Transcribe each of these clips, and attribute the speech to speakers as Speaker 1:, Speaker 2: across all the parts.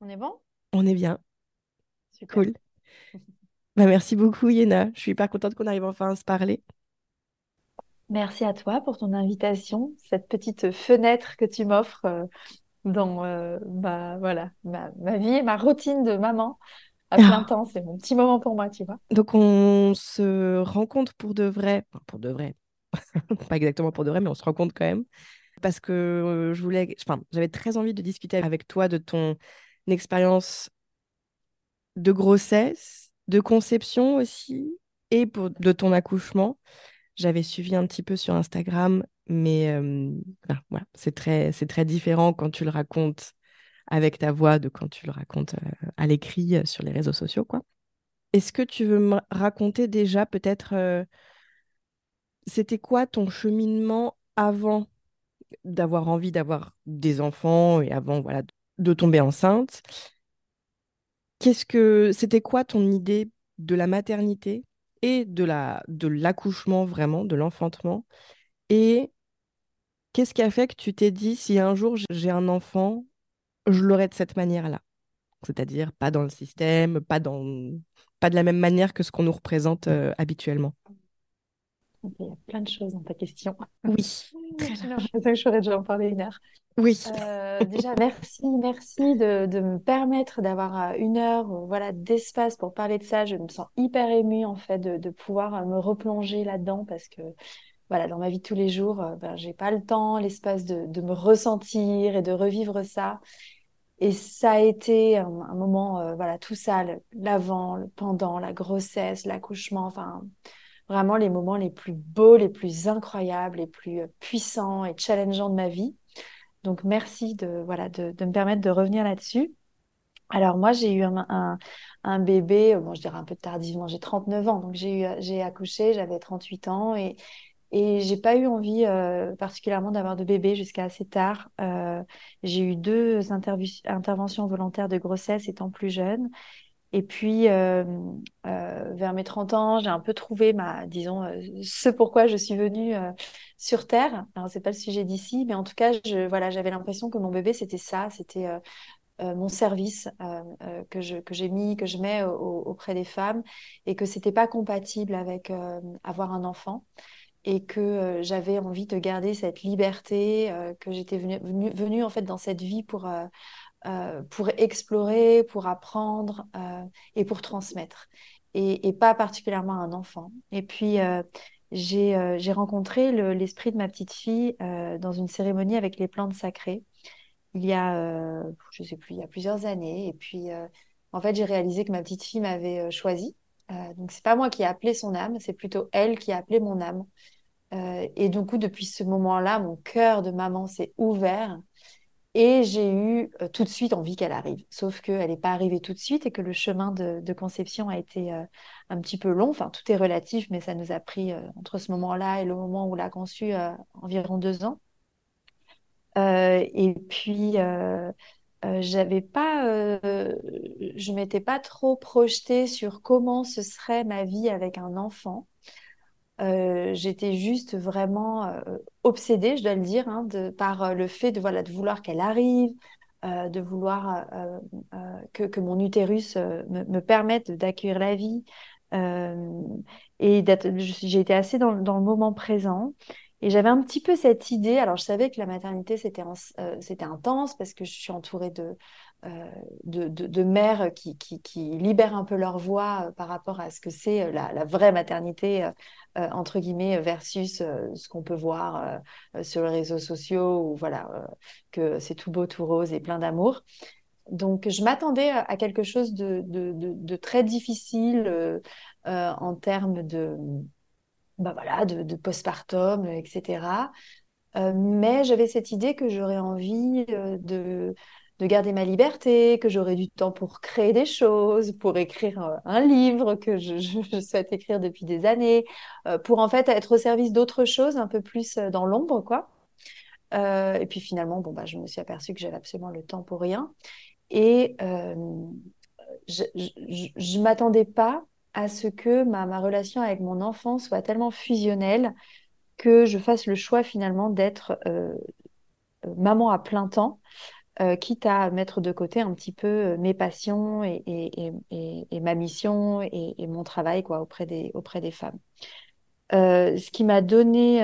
Speaker 1: On est bon?
Speaker 2: On est bien,
Speaker 1: Super.
Speaker 2: cool. Bah, merci beaucoup, Yéna. Je suis hyper contente qu'on arrive enfin à se parler.
Speaker 1: Merci à toi pour ton invitation, cette petite fenêtre que tu m'offres euh, dans euh, ma, voilà, ma, ma vie et ma routine de maman à plein temps. C'est mon petit moment pour moi, tu vois.
Speaker 2: Donc, on se rencontre pour de vrai. Enfin, pour de vrai. Pas exactement pour de vrai, mais on se rencontre quand même. Parce que euh, je voulais. Enfin, j'avais très envie de discuter avec toi de ton expérience de grossesse, de conception aussi, et pour, de ton accouchement. J'avais suivi un petit peu sur Instagram, mais euh, voilà, c'est très, c'est très différent quand tu le racontes avec ta voix de quand tu le racontes euh, à l'écrit euh, sur les réseaux sociaux, quoi. Est-ce que tu veux me raconter déjà peut-être c'était quoi ton cheminement avant d'avoir envie d'avoir des enfants et avant voilà de tomber enceinte? Qu'est-ce que c'était quoi ton idée de la maternité et de la de l'accouchement vraiment, de l'enfantement? Et qu'est-ce qui a fait que tu t'es dit si un jour j'ai un enfant, je l'aurai de cette manière-là? C'est-à-dire pas dans le système, pas dans pas de la même manière que ce qu'on nous représente euh, habituellement.
Speaker 1: Il y a plein de choses dans ta question.
Speaker 2: Oui, très large.
Speaker 1: je déjà en parler une heure.
Speaker 2: Oui.
Speaker 1: Euh, déjà, merci, merci de, me permettre d'avoir euh, une heure, euh, voilà, d'espace pour parler de ça. Je me sens hyper émue en fait de, pouvoir me replonger là-dedans parce que voilà, dans ma vie de tous les jours, ben, j'ai pas le temps, l'espace de, me ressentir et de revivre ça. Et ça a été un, moment, voilà, tout ça, l'avant, le pendant, la grossesse, l'accouchement, enfin, vraiment les moments les plus beaux, les plus incroyables, les plus puissants et challengeants de ma vie. Donc, merci de, voilà, de, de me permettre de revenir là-dessus. Alors, moi, j'ai eu un, un, bébé, euh, bon, je dirais un peu tardivement, j'ai 39 ans, donc j'ai accouché, j'avais 38 ans et et j'ai pas eu envie euh, particulièrement d'avoir de bébé jusqu'à assez tard. Euh, j'ai eu deux interventions volontaires de grossesse étant plus jeune. Et puis, vers mes 30 ans, j'ai un peu trouvé ma, disons, ce pourquoi je suis venue sur Terre. Alors, c'est pas le sujet d'ici, mais en tout cas, je, voilà, j'avais l'impression que mon bébé, c'était ça, c'était euh, euh, mon service euh, que je, que j'ai mis, que je mets au- auprès des femmes, et que c'était pas compatible avec avoir un enfant et que j'avais envie de garder cette liberté, que j'étais venue, venue, en fait dans cette vie pour, pour explorer, pour apprendre et pour transmettre, et, et pas particulièrement à un enfant. Et puis j'ai euh, j'ai rencontré le- l'esprit de ma petite fille euh, dans une cérémonie avec les plantes sacrées il y a, euh, je sais plus, il y a plusieurs années. Et puis en fait j'ai réalisé que ma petite fille m'avait choisi. Euh, donc c'est pas moi qui ai appelé son âme, c'est plutôt elle qui a appelé mon âme. Et du coup, depuis ce moment-là, mon cœur de maman s'est ouvert et j'ai eu euh, tout de suite envie qu'elle arrive. Sauf qu'elle n'est pas arrivée tout de suite et que le chemin de, conception a été euh, un petit peu long. Enfin, tout est relatif, mais ça nous a pris euh, entre ce moment-là et le moment où l'a conçu environ deux ans. Et puis, j'avais pas, je m'étais pas trop projetée sur comment ce serait ma vie avec un enfant. J'étais juste vraiment obsédée, je dois le dire, hein, de, par euh, le fait de, voilà, de vouloir qu'elle arrive, euh, de vouloir euh, que, que mon utérus me, me permette d'accueillir la vie. Et j'ai été assez dans, dans le moment présent. Et j'avais un petit peu cette idée. Alors, je savais que la maternité, c'était intense parce que je suis entourée de, de, de, de mères qui, qui, libèrent un peu leur voix euh, par rapport à ce que c'est euh, la, vraie maternité. euh, euh, entre guillemets, versus euh, ce qu'on peut voir euh, euh, sur les réseaux sociaux, où voilà, euh, que c'est tout beau, tout rose et plein d'amour. Donc, je m'attendais à quelque chose de, de, très difficile euh, euh, en termes de, bah voilà, de, postpartum, etc. Euh, mais j'avais cette idée que j'aurais envie euh, de, de garder ma liberté, que j'aurais du temps pour créer des choses, pour écrire euh, un livre que je, souhaite écrire depuis des années, euh, pour en fait être au service d'autres choses, un peu plus euh, dans l'ombre, quoi. Et puis finalement, bon, bah, je me suis aperçue que j'avais absolument le temps pour rien. Et je ne m'attendais pas à ce que ma, relation avec mon enfant soit tellement fusionnelle que je fasse le choix finalement d'être maman à plein temps quitte à mettre de côté un petit peu mes passions et, et, ma mission et, mon travail quoi, auprès, des, femmes. ce qui m'a donné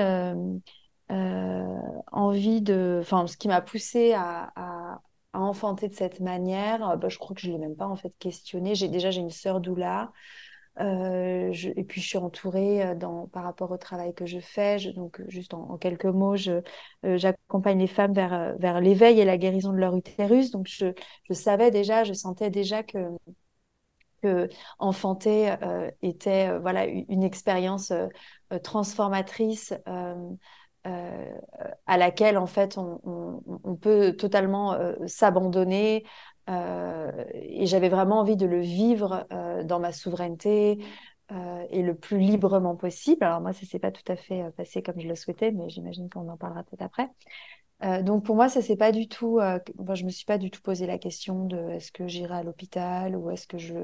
Speaker 1: envie de, enfin, ce qui m'a poussé à, enfanter de cette manière, bah, je crois que je ne l'ai même pas en fait questionné. J'ai déjà j'ai une sœur doula. Euh, et puis je suis entourée euh, par rapport au travail que je fais. donc juste en, quelques mots, euh, j'accompagne les femmes vers, l'éveil et la guérison de leur utérus. Donc je, savais déjà, je sentais déjà que, enfanter était voilà une, expérience transformatrice. à laquelle en fait on, peut totalement s'abandonner, euh, et j'avais vraiment envie de le vivre euh, dans ma souveraineté euh, et le plus librement possible. Alors moi, ça s'est pas tout à fait passé comme je le souhaitais, mais j'imagine qu'on en parlera peut-être après. donc pour moi, ça c'est pas du tout. Je me suis pas du tout posé la question de est-ce que j'irai à l'hôpital ou est-ce que je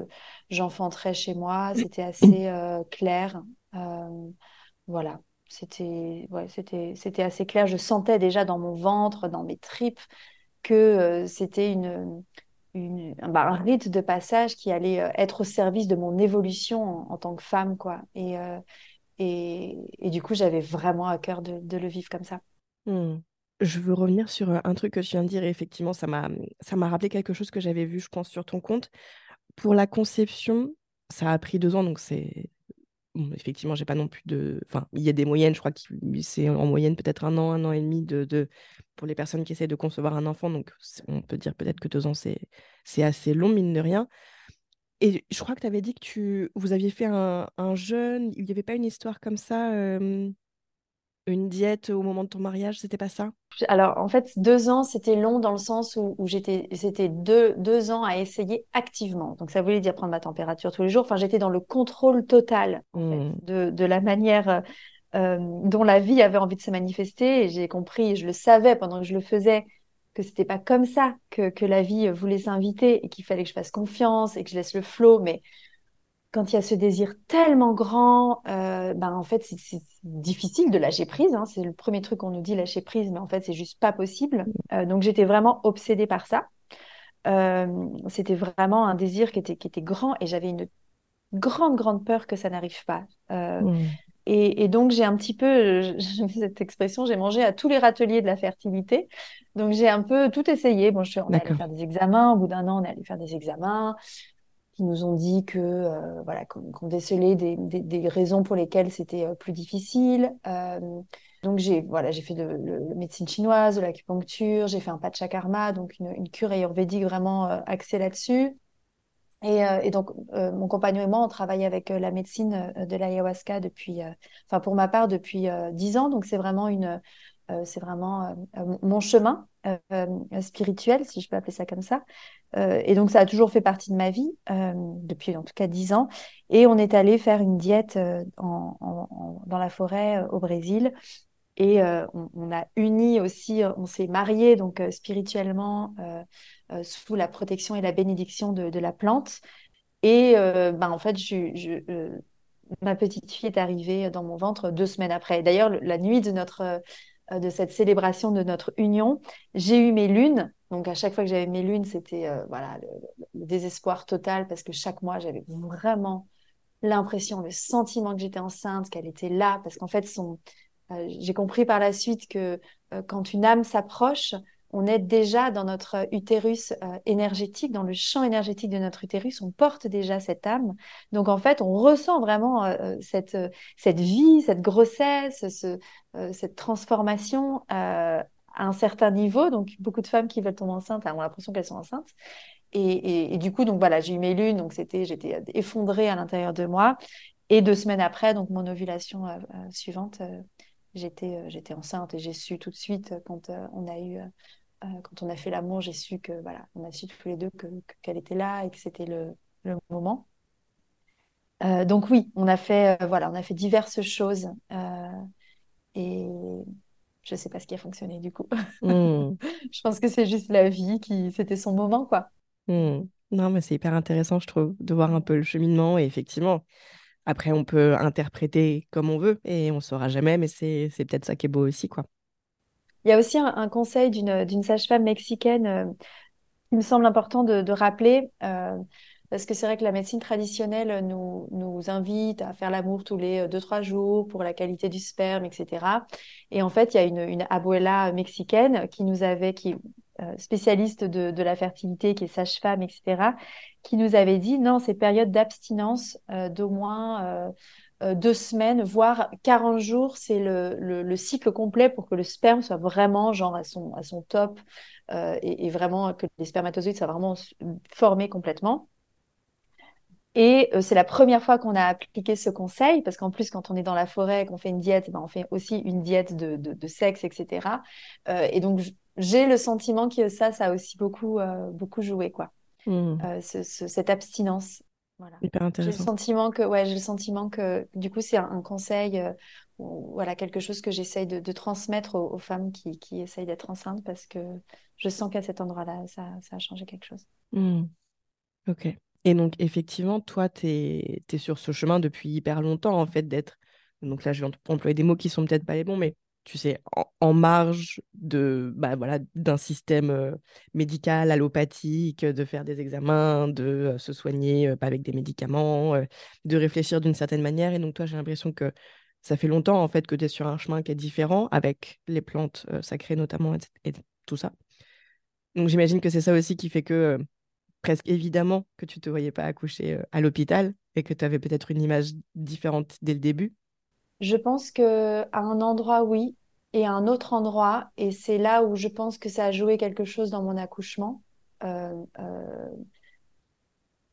Speaker 1: j'enfanterai chez moi. C'était assez clair. voilà, c'était c'était c'était assez clair. Je sentais déjà dans mon ventre, dans mes tripes, que c'était une bah, un rite de passage qui allait euh, être au service de mon évolution en, tant que femme, quoi. Et, euh, et, et, du coup, j'avais vraiment à cœur de, le vivre comme ça.
Speaker 2: Hmm. Je veux revenir sur euh, un truc que tu viens de dire et effectivement, ça m'a rappelé quelque chose que j'avais vu, je pense, sur ton compte. Pour la conception, ça a pris deux ans, donc c'est effectivement, j'ai pas non plus de. Enfin, il y a des moyennes, je crois que c'est en moyenne peut-être un an, un an et demi de, pour les personnes qui essaient de concevoir un enfant. Donc, on peut dire peut-être que deux ans, c'est assez long, mine de rien. Et je crois que tu avais dit que tu, vous aviez fait un, un jeûne. Il n'y avait pas une histoire comme ça une diète au moment de ton mariage, c'était pas ça?
Speaker 1: Alors, en fait, deux ans, c'était long dans le sens où, j'étais, c'était deux, deux ans à essayer activement. Donc, ça voulait dire prendre ma température tous les jours. Enfin, j'étais dans le contrôle total mmh. de, de, la manière euh, euh, dont la vie avait envie de se manifester. Et j'ai compris, je le savais pendant que je le faisais, que c'était pas comme ça que, que la vie voulait s'inviter et qu'il fallait que je fasse confiance et que je laisse le flot. Mais quand il y a ce désir tellement grand, euh, ben en fait, c'est difficile de lâcher prise. Hein. C'est le premier truc qu'on nous dit, lâcher prise, mais en fait, c'est juste pas possible. Euh, donc, j'étais vraiment obsédée par ça. Euh, c'était vraiment un désir qui était, qui était grand et j'avais une grande, grande peur que ça n'arrive pas. Mmh. Et, et, donc, j'ai un petit peu, cette expression, j'ai mangé à tous les râteliers de la fertilité. Donc, j'ai un peu tout essayé. Bon, je suis, on allé faire des examens. Au bout d'un an, on est allé faire des examens nous ont dit que euh, voilà qu'on décelait des, raisons pour lesquelles c'était euh, plus difficile. Euh, donc j'ai voilà j'ai fait de, la médecine chinoise, de l'acupuncture, j'ai fait un pachakarma, donc une, cure ayurvédique vraiment axée là-dessus. Et, donc mon compagnon et moi on travaille avec la médecine de l'ayahuasca depuis, enfin pour ma part depuis dix ans. Donc c'est vraiment une c'est vraiment mon chemin spirituel, si je peux appeler ça comme ça. Euh, et donc, ça a toujours fait partie de ma vie, euh, depuis en tout cas dix ans. Et on est allé faire une diète euh, dans la forêt au Brésil. Et on, a uni aussi, on s'est mariés donc spirituellement sous la protection et la bénédiction de, la plante. Et ben, en fait, ma petite fille est arrivée dans mon ventre deux semaines après. D'ailleurs, la nuit de notre de cette célébration de notre union, j'ai eu mes lunes. Donc à chaque fois que j'avais mes lunes, c'était euh, voilà le, désespoir total parce que chaque mois j'avais vraiment l'impression, le sentiment que j'étais enceinte, qu'elle était là, parce qu'en fait euh, j'ai compris par la suite que euh, quand une âme s'approche, on est déjà dans notre utérus énergétique, dans le champ énergétique de notre utérus, on porte déjà cette âme. Donc en fait, on ressent vraiment cette, cette vie, cette grossesse, ce, cette transformation à un certain niveau. Donc, beaucoup de femmes qui veulent tomber enceinte ont l'impression qu'elles sont enceintes. Et, et, du coup, donc voilà, j'ai eu mes lunes, donc c'était, j'étais effondrée à l'intérieur de moi. Et deux semaines après, donc mon ovulation euh, euh, suivante, euh, j'étais, j'étais enceinte et j'ai su tout de suite quand on a eu, quand on a fait l'amour, j'ai su que voilà, on a su tous les deux que, qu'elle était là et que c'était le, le moment. donc oui, on a fait, voilà, on a fait diverses choses et je sais pas ce qui a fonctionné du coup. Hmm. je pense que c'est juste la vie qui, c'était son moment, quoi.
Speaker 2: Hmm. Non, mais c'est hyper intéressant, je trouve, de voir un peu le cheminement. Et effectivement, après, on peut interpréter comme on veut et on saura jamais, mais c'est, c'est peut-être ça qui est beau aussi, quoi.
Speaker 1: Il y a aussi un, conseil d'une sage-femme mexicaine il me semble important de, rappeler, euh, parce que c'est vrai que la médecine traditionnelle nous, invite à faire l'amour tous les 2-3 euh, jours pour la qualité du sperme, etc. Et en fait, il y a une, abuela mexicaine qui nous avait, qui euh, spécialiste de, de, la fertilité, qui est sage-femme, etc., qui nous avait dit non, ces périodes d'abstinence d'au moins deux semaines, voire 40 jours, c'est le, le, le, cycle complet pour que le sperme soit vraiment genre à son, à son top euh, et, vraiment que les spermatozoïdes soient vraiment formés complètement. Et euh, c'est la première fois qu'on a appliqué ce conseil, parce qu'en plus, quand on est dans la forêt, qu'on fait une diète, ben, on fait aussi une diète de, de, sexe, etc. Euh, et donc, j'ai le sentiment que ça, ça a aussi beaucoup, beaucoup joué, quoi. Mmh. cette abstinence.
Speaker 2: Voilà. Hyper intéressant.
Speaker 1: J'ai le sentiment que, ouais, j'ai le sentiment que, du coup, c'est un, conseil, voilà, quelque chose que j'essaye de, transmettre aux, femmes qui, qui essayent d'être enceintes, parce que je sens qu'à cet endroit-là, ça, a changé quelque chose.
Speaker 2: Hmm. Ok. Et donc, effectivement, toi, tu es, sur ce chemin depuis hyper longtemps, en fait, d'être. Donc là, je vais employer des mots qui sont peut-être pas les bons, mais tu sais, en, marge de, bah, voilà, d'un système euh, médical, allopathique, de faire des examens, de euh, se soigner euh, avec des médicaments, de réfléchir d'une certaine manière. Et donc, toi, j'ai l'impression que ça fait longtemps, en fait, que tu es sur un chemin qui est différent, avec les plantes sacrées notamment, et tout ça. Donc j'imagine que c'est ça aussi qui fait que euh, presque évidemment que tu te voyais pas accoucher euh, à l'hôpital et que tu avais peut-être une image différente dès le début.
Speaker 1: Je pense que à un endroit oui et à un autre endroit et c'est là où je pense que ça a joué quelque chose dans mon accouchement. Euh,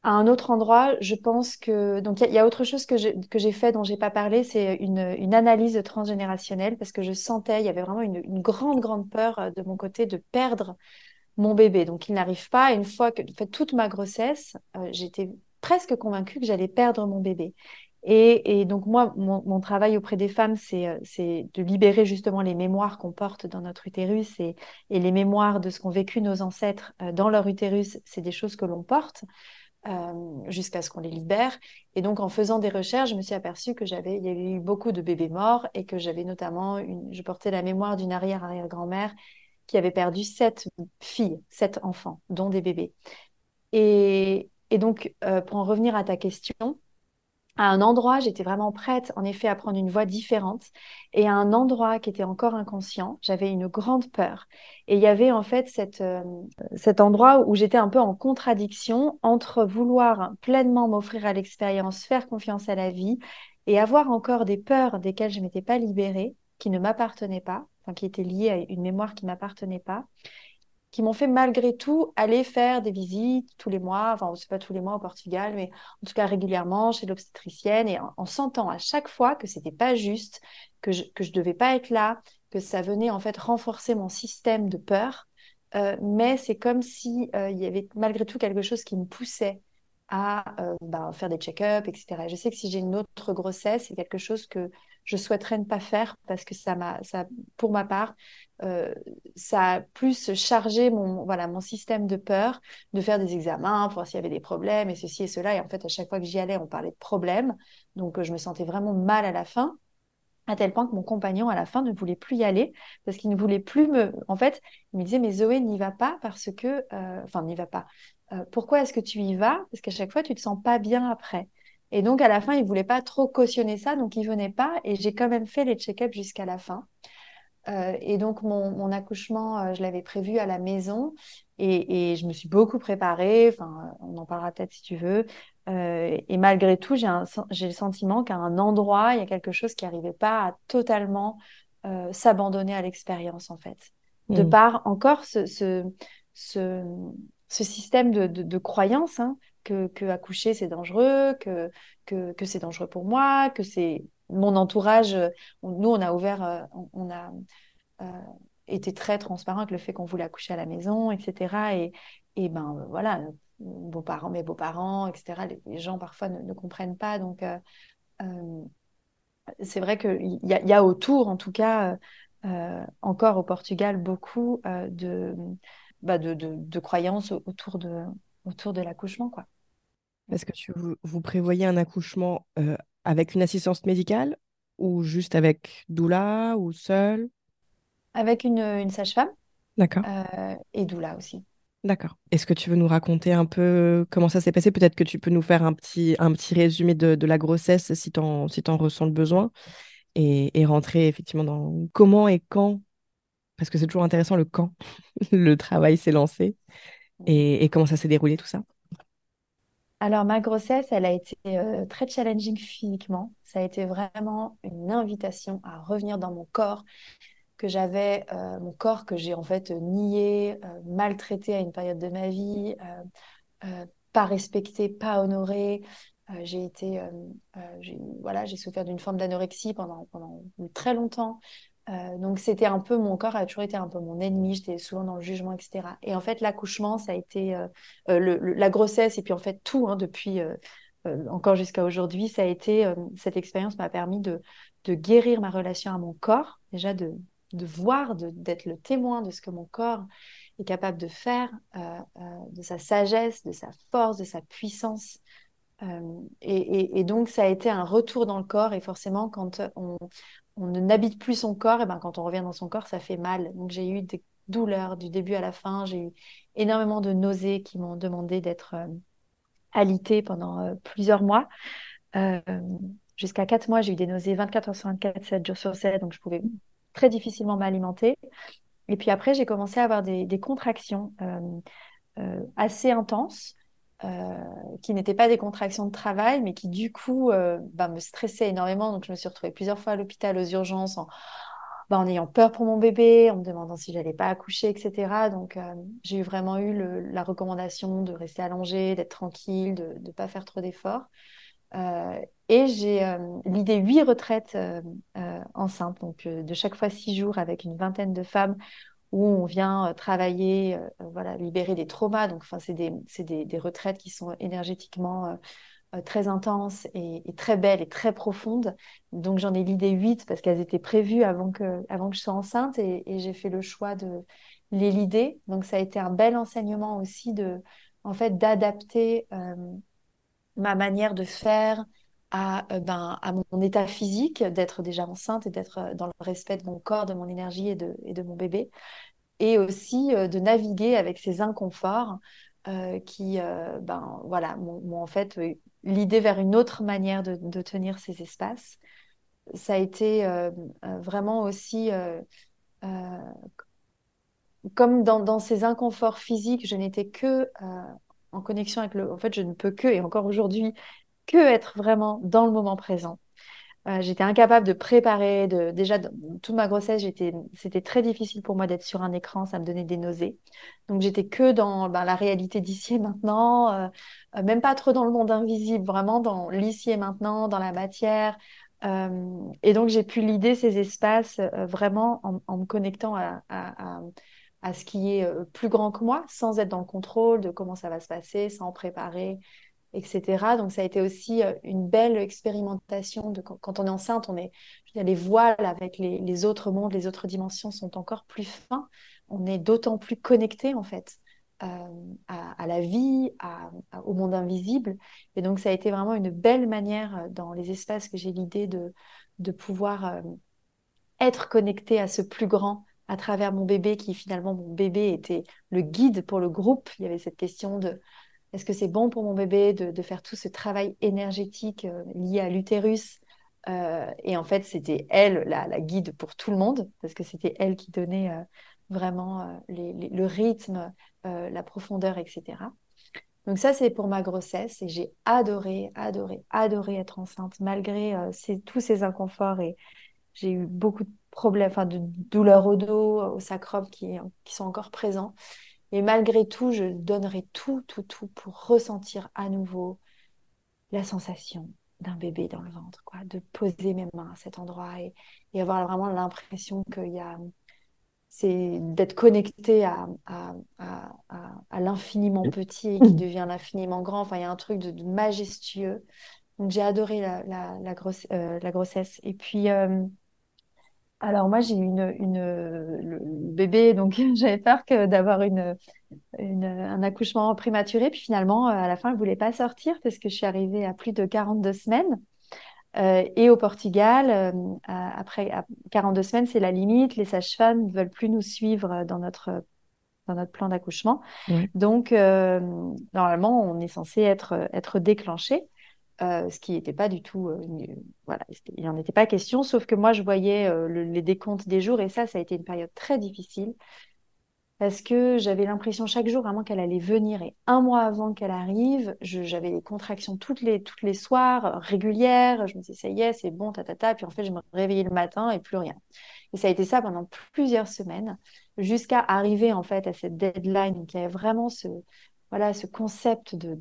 Speaker 1: à un autre endroit, je pense que donc il y, a autre chose que j'ai fait dont j'ai pas parlé, c'est une, analyse transgénérationnelle parce que je sentais il y avait vraiment une, grande grande peur de mon côté de perdre mon bébé. Donc, il n'arrive pas. Une fois que, fait, toute ma grossesse, euh, j'étais presque convaincue que j'allais perdre mon bébé. Et, donc, moi, mon, travail auprès des femmes, euh, c'est de libérer justement les mémoires qu'on porte dans notre utérus et, les mémoires de ce qu'ont vécu nos ancêtres euh, dans leur utérus. C'est des choses que l'on porte. jusqu'à ce qu'on les libère. Et donc, en faisant des recherches, je me suis aperçue que j'avais, il y avait eu beaucoup de bébés morts et que j'avais notamment je portais la mémoire d'une arrière-arrière-grand-mère qui avait perdu sept filles, sept enfants, dont des bébés. Et, donc, euh, pour en revenir à ta question, à un endroit, j'étais vraiment prête, en effet, à prendre une voie différente. Et à un endroit qui était encore inconscient, j'avais une grande peur. Et il y avait en fait euh, cet endroit où j'étais un peu en contradiction entre vouloir pleinement m'offrir à l'expérience, faire confiance à la vie et avoir encore des peurs desquelles je m'étais pas libérée, qui ne m'appartenaient pas qui étaient liées à une mémoire qui m'appartenait pas, qui m'ont fait malgré tout aller faire des visites tous les mois, enfin, c'est pas tous les mois au Portugal, mais en tout cas régulièrement chez l'obstétricienne et en, sentant à chaque fois que c'était pas juste, que je, que je devais pas être là, que ça venait en fait renforcer mon système de peur. Euh, mais c'est comme si euh, il y avait malgré tout quelque chose qui me poussait à euh, bah, faire des check-ups, etc. je sais que si j'ai une autre grossesse, c'est quelque chose que je souhaiterais ne pas faire parce que ça m'a, ça, pour ma part, euh, ça a plus chargé mon, voilà, mon système de peur de faire des examens pour voir s'il y avait des problèmes et ceci et cela. Et en fait, à chaque fois que j'y allais, on parlait de problèmes. Donc, euh, je me sentais vraiment mal à la fin à tel point que mon compagnon à la fin ne voulait plus y aller parce qu'il ne voulait plus me en fait il me disait mais Zoé n'y va pas parce que euh, enfin n'y va pas pourquoi est-ce que tu y vas parce qu'à chaque fois tu te sens pas bien après et donc, à la fin, il voulait pas trop cautionner ça, donc il venait pas. Et j'ai quand même fait les check-ups jusqu'à la fin. Euh, et donc, mon, accouchement, euh, je l'avais prévu à la maison. Et, je me suis beaucoup préparée. Enfin, on en parlera peut-être si tu veux. Euh, et malgré tout, j'ai le sentiment qu'à un endroit, il y a quelque chose qui n'arrivait pas à totalement s'abandonner à l'expérience, en fait. De mmh. par encore ce, ce, ce, système de, de, de croyance hein, que, accoucher c'est dangereux, que, que, c'est dangereux pour moi, que c'est mon entourage. nous, on a ouvert, euh, on, a euh, été très transparent avec le fait qu'on voulait accoucher à la maison, etc. Et, et ben voilà, beaux parents, mes beaux-parents, etc. Les, gens parfois ne, comprennent pas. Donc, euh, c'est vrai qu'il y, y, a autour, en tout cas, encore au Portugal, beaucoup bah de, de, croyances autour de, autour de l'accouchement, quoi.
Speaker 2: Est-ce que tu, vous prévoyez un accouchement euh, avec une assistance médicale ou juste avec doula ou seul
Speaker 1: Avec une, une sage-femme
Speaker 2: D'accord.
Speaker 1: euh, et doula aussi.
Speaker 2: D'accord. Est-ce que tu veux nous raconter un peu comment ça s'est passé? Peut-être que tu peux nous faire un petit, un petit résumé de, de la grossesse si tu en, si t'en ressens le besoin et, et rentrer effectivement dans comment et quand, parce que c'est toujours intéressant le quand le travail s'est lancé et, comment ça s'est déroulé tout ça?
Speaker 1: Alors, ma grossesse, elle a été euh, très challenging physiquement. Ça a été vraiment une invitation à revenir dans mon corps, que j'avais, euh, mon corps que j'ai en fait nié, euh, maltraité à une période de ma vie, pas respecté, pas honoré. j'ai été, voilà, j'ai souffert d'une forme d'anorexie pendant, pendant très longtemps. Euh, donc c'était un peu, mon corps a toujours été un peu mon ennemi, j'étais souvent dans le jugement, etc. Et en fait, l'accouchement, ça a été euh, euh, la grossesse et puis en fait tout, hein, depuis encore jusqu'à aujourd'hui, ça a été, cette expérience m'a permis de, guérir ma relation à mon corps, déjà de voir, d'être le témoin de ce que mon corps est capable de faire, de sa sagesse, de sa force, de sa puissance. Et, et, donc, ça a été un retour dans le corps. Et forcément, quand on, on n'habite plus son corps, et ben quand on revient dans son corps, ça fait mal. Donc j'ai eu des douleurs du début à la fin, j'ai eu énormément de nausées qui m'ont demandé d'être euh, alitée pendant euh, plusieurs mois. Euh, jusqu'à 4 mois, j'ai eu des nausées 24 heures sur 24, 7 jours sur 7, donc je pouvais très difficilement m'alimenter. Et puis après, j'ai commencé à avoir des contractions assez intenses. Euh, qui n'étaient pas des contractions de travail, mais qui du coup euh, bah, me stressaient énormément. Donc je me suis retrouvée plusieurs fois à l'hôpital aux urgences en, bah, ayant peur pour mon bébé, en me demandant si j'allais pas accoucher, etc. Donc euh, j'ai vraiment eu la recommandation de rester allongée, d'être tranquille, de ne pas faire trop d'efforts. et j'ai l'idée huit retraites enceintes, donc de chaque fois six jours avec une vingtaine de femmes où on vient euh, travailler, euh, euh, voilà, libérer des traumas. Donc, enfin, c'est des, des, des, retraites qui sont énergétiquement très intenses et, très belles et très profondes. Donc, j'en ai l'idée huit parce qu'elles étaient prévues avant que, avant que je sois enceinte et, j'ai fait le choix de les lider. Donc, ça a été un bel enseignement aussi de, en fait, d'adapter ma manière de faire, à, ben, à mon état physique, d'être déjà enceinte et d'être dans le respect de mon corps, de mon énergie et de, mon bébé et aussi euh, de naviguer avec ces inconforts euh, qui, euh, ben, voilà, m'ont en fait l'idée vers une autre manière de, tenir ces espaces. Ça a été vraiment aussi comme dans, ces inconforts physiques, je n'étais que en connexion avec le. En fait, je ne peux que, et encore aujourd'hui, que être vraiment dans le moment présent. Euh, j'étais incapable de préparer. De... Déjà, toute ma grossesse, j'étais... c'était très difficile pour moi d'être sur un écran. Ça me donnait des nausées. Donc, j'étais que dans ben, la réalité d'ici et maintenant, euh, euh, même pas trop dans le monde invisible, vraiment dans l'ici et maintenant, dans la matière. et donc, j'ai pu lider ces espaces vraiment en, me connectant à, à, ce qui est plus grand que moi, sans être dans le contrôle de comment ça va se passer, sans préparer etc. Donc ça a été aussi euh, une belle expérimentation de quand, on est enceinte, on est, les voiles avec les, autres mondes, les autres dimensions sont encore plus fins. On est d'autant plus connecté en fait euh, à, la vie, au monde invisible. Et donc ça a été vraiment une belle manière euh, dans les espaces que j'ai l'idée de, de pouvoir être connecté à ce plus grand à travers mon bébé qui finalement mon bébé était le guide pour le groupe. Il y avait cette question de est-ce que c'est bon pour mon bébé de, faire tout ce travail énergétique euh, lié à l'utérus euh, Et en fait, c'était elle la, guide pour tout le monde, parce que c'était elle qui donnait euh, vraiment le rythme, la profondeur, etc. Donc ça, c'est pour ma grossesse et j'ai adoré, adoré, adoré être enceinte malgré tous ces inconforts et j'ai eu beaucoup de problèmes, enfin de douleurs au dos, au sacrum qui, qui sont encore présents. Et malgré tout, je donnerai tout, tout, tout pour ressentir à nouveau la sensation d'un bébé dans le ventre, quoi, de poser mes mains à cet endroit et, avoir vraiment l'impression qu'il y a, c'est d'être connecté à, à, à, l'infiniment petit et qui devient l'infiniment grand. Enfin, il y a un truc de, majestueux. Donc, j'ai adoré la, la, la, grosse, euh, la, grossesse. Et puis, euh, alors moi j'ai eu une, le bébé, donc j'avais peur que d'avoir une, un accouchement prématuré. Puis finalement, à la fin, elle ne voulait pas sortir parce que je suis arrivée à plus de 42 semaines. et au Portugal, après 42 semaines, c'est la limite. Les sages-femmes ne veulent plus nous suivre dans notre dans notre plan d'accouchement. Donc, normalement, on est censé être, être déclenché. Euh, ce qui n'était pas du tout, euh, voilà, il n'en était pas question, sauf que moi je voyais euh, les décomptes des jours et ça, ça a été une période très difficile parce que j'avais l'impression chaque jour vraiment qu'elle allait venir et un mois avant qu'elle arrive, j'avais des contractions toutes les, toutes les soirs, régulières, je me disais ça y est, c'est bon, ta, ta, ta, puis en fait je me réveillais le matin et plus rien. Et ça a été ça pendant plusieurs semaines jusqu'à arriver en fait à cette deadline. Donc il y avait vraiment ce, voilà, ce concept de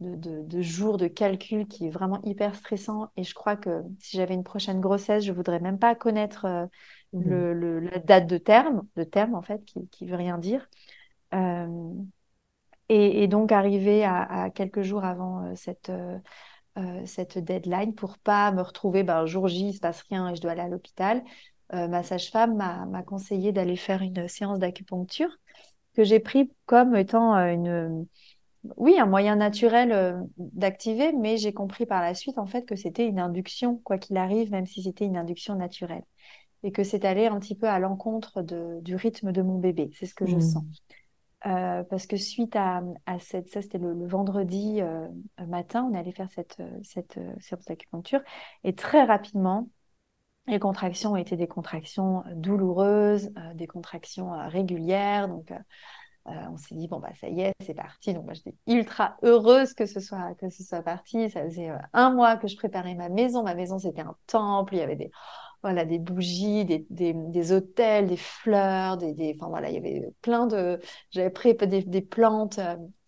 Speaker 1: de, jours de calcul qui est vraiment hyper stressant. Et je crois que si j'avais une prochaine grossesse, je voudrais même pas connaître euh, mmh. le, la date de terme, de terme en fait, qui, ne veut rien dire. Euh, et, donc arriver à, quelques jours avant euh, cette, cette deadline pour pas me retrouver ben, jour J, il se passe rien et je dois aller à l'hôpital. ma sage-femme m'a conseillé d'aller faire une séance d'acupuncture que j'ai pris comme étant une oui, un moyen naturel euh, d'activer, mais j'ai compris par la suite en fait que c'était une induction, quoi qu'il arrive, même si c'était une induction naturelle. Et que c'est aller un petit peu à l'encontre du rythme de mon bébé. C'est ce que je mmh. sens. Euh, parce que suite à, cette, ça c'était le, vendredi euh, matin, on allait faire cette, cette séance d'acupuncture. Et très rapidement, les contractions étaient des contractions douloureuses, des contractions régulières. Donc, euh, on s'est dit bon bah ça y est, c'est parti. Donc moi j'étais ultra heureuse que ce soit que ce soit parti. Ça faisait euh, un mois que je préparais ma maison. Ma maison c'était un temple. Il y avait des voilà des bougies, des, des, des hôtels, des fleurs, des, des, enfin voilà il y avait plein de. J'avais pris des, des plantes.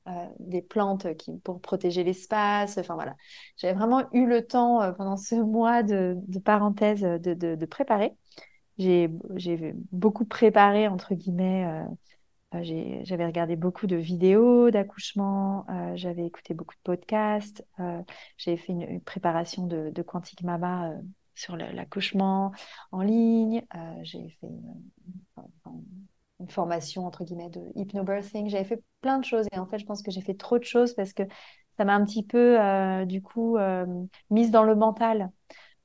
Speaker 1: Euh, des plantes qui, pour protéger l'espace. Enfin voilà, j'avais vraiment eu le temps pendant ce mois de, de parenthèse de, de, de préparer. J'ai beaucoup préparé entre guillemets j'avais regardé beaucoup de vidéos d'accouchement, euh, j'avais écouté beaucoup de podcasts, euh, j'avais fait une, préparation de, de Mama sur l'accouchement en ligne, j'ai fait une, formation entre guillemets de hypnobirthing, j'avais fait plein de choses et en fait je pense que j'ai fait trop de choses parce que ça m'a un petit peu du coup mise dans le mental.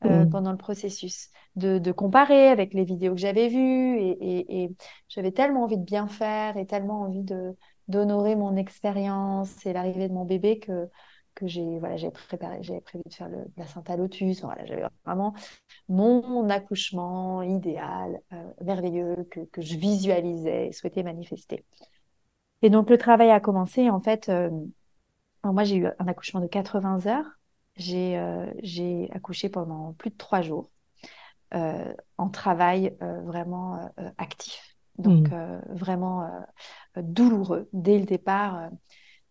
Speaker 1: Mmh. pendant le processus, de, comparer avec les vidéos que j'avais vues et, j'avais tellement envie de bien faire et tellement envie de d'honorer mon expérience et l'arrivée de mon bébé que que j'ai voilà j'ai préparé j'avais prévu de faire le placenta lotus voilà j'avais vraiment mon accouchement idéal euh, merveilleux que, que, je visualisais et souhaitais manifester. Et donc le travail a commencé en fait euh, moi j'ai eu un accouchement de 80 heures euh, j'ai accouché pendant plus de trois jours euh, en travail euh, vraiment actif. Donc mmh. vraiment douloureux. Dès le départ,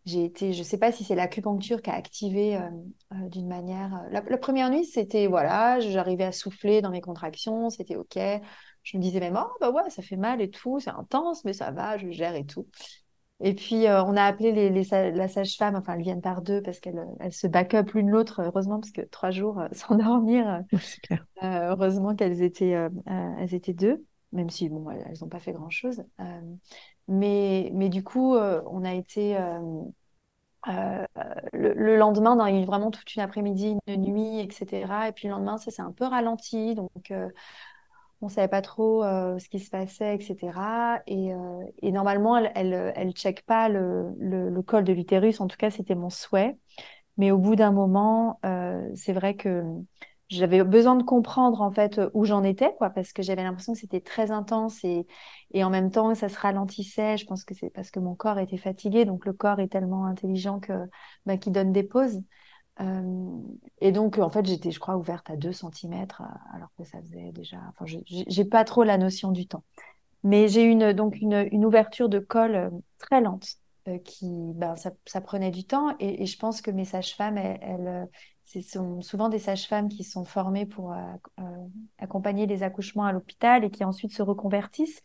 Speaker 1: j'ai été, je ne sais pas si c'est l'acupuncture qui a activé d'une manière. La, première nuit, c'était voilà, j'arrivais à souffler dans mes contractions, c'était ok. Je me disais même, oh bah ouais, ça fait mal et tout, c'est intense, mais ça va, je gère et tout. Et puis, euh, on a appelé les, la sage-femme, enfin, elles viennent par deux parce qu'elles elles se back-up l'une l'autre, heureusement, parce que trois jours euh, sans dormir, euh, heureusement qu'elles étaient, elles étaient deux, même si, bon, elles n'ont pas fait grand-chose. mais, mais du coup, on a été. Le, le, lendemain, on a eu vraiment toute une après-midi, une nuit, etc. Et puis le lendemain, ça s'est un peu ralenti. Donc, on savait pas trop euh, ce qui se passait, etc. Et, euh, et normalement, elle, elle, elle check pas le, le, col de l'utérus. En tout cas, c'était mon souhait. Mais au bout d'un moment, euh, c'est vrai que j'avais besoin de comprendre en fait où j'en étais, quoi, parce que j'avais l'impression que c'était très intense et, et en même temps, ça se ralentissait. Je pense que c'est parce que mon corps était fatigué. Donc, le corps est tellement intelligent que bah, qu'il donne des pauses. Euh, et donc, en fait, j'étais, je crois, ouverte à 2 cm, euh, alors que ça faisait déjà. Enfin, j'ai pas trop la notion du temps. Mais j'ai une, donc une, une, ouverture de col euh, très lente, qui, ben, ça, prenait du temps. Et, et je pense que mes sages-femmes, elles, elles ce sont souvent des sages-femmes qui sont formées pour accompagner les accouchements à l'hôpital et qui ensuite se reconvertissent.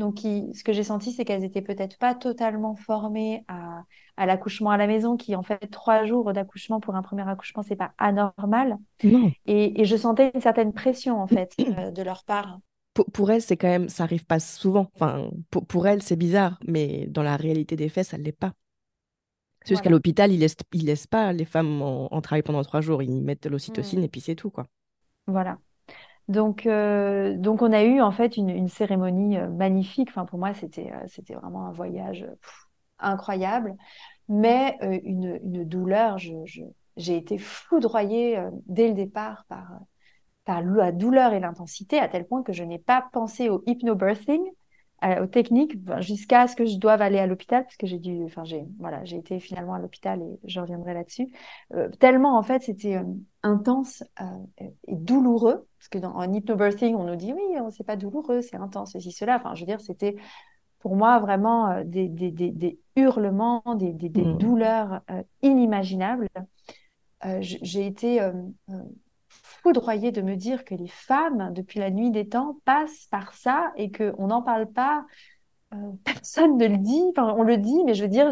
Speaker 1: Donc, ce que j'ai senti, c'est qu'elles étaient peut-être pas totalement formées à, l'accouchement à la maison, qui en fait trois jours d'accouchement pour un premier accouchement, c'est pas anormal. Et, je sentais une certaine pression en fait euh, de leur part.
Speaker 2: Pour, elles, c'est quand même, ça arrive pas souvent. Enfin, pour, elles, c'est bizarre, mais dans la réalité des faits, ça ne l'est pas. C'est juste qu'à l'hôpital, ils laissent, ils laissent pas les femmes en, travail pendant trois jours. Ils mettent l'ocytocine mm. et puis c'est tout, quoi.
Speaker 1: Voilà. Donc, euh, donc on a eu en fait une, cérémonie euh, magnifique. Enfin, pour moi, c'était euh, c'était vraiment un voyage incroyable, mais une, une, douleur. j'ai été foudroyée dès le départ par par la douleur et l'intensité, à tel point que je n'ai pas pensé au hypnobirthing, aux techniques jusqu'à ce que je doive aller à l'hôpital parce que j'ai dû enfin j'ai voilà j'ai été finalement à l'hôpital et je reviendrai là-dessus. Euh, tellement en fait c'était euh, intense euh, et douloureux parce que dans en hypnobirthing on nous dit oui c'est pas douloureux c'est intense ceci cela. Enfin je veux dire c'était pour moi vraiment des, des, des, des, hurlements des, des mmh. douleurs inimaginables. J'ai été foudroyée de me dire que les femmes, depuis la nuit des temps, passent par ça et qu'on n'en parle pas. Euh, personne ne le dit. Enfin, on le dit, mais je veux dire,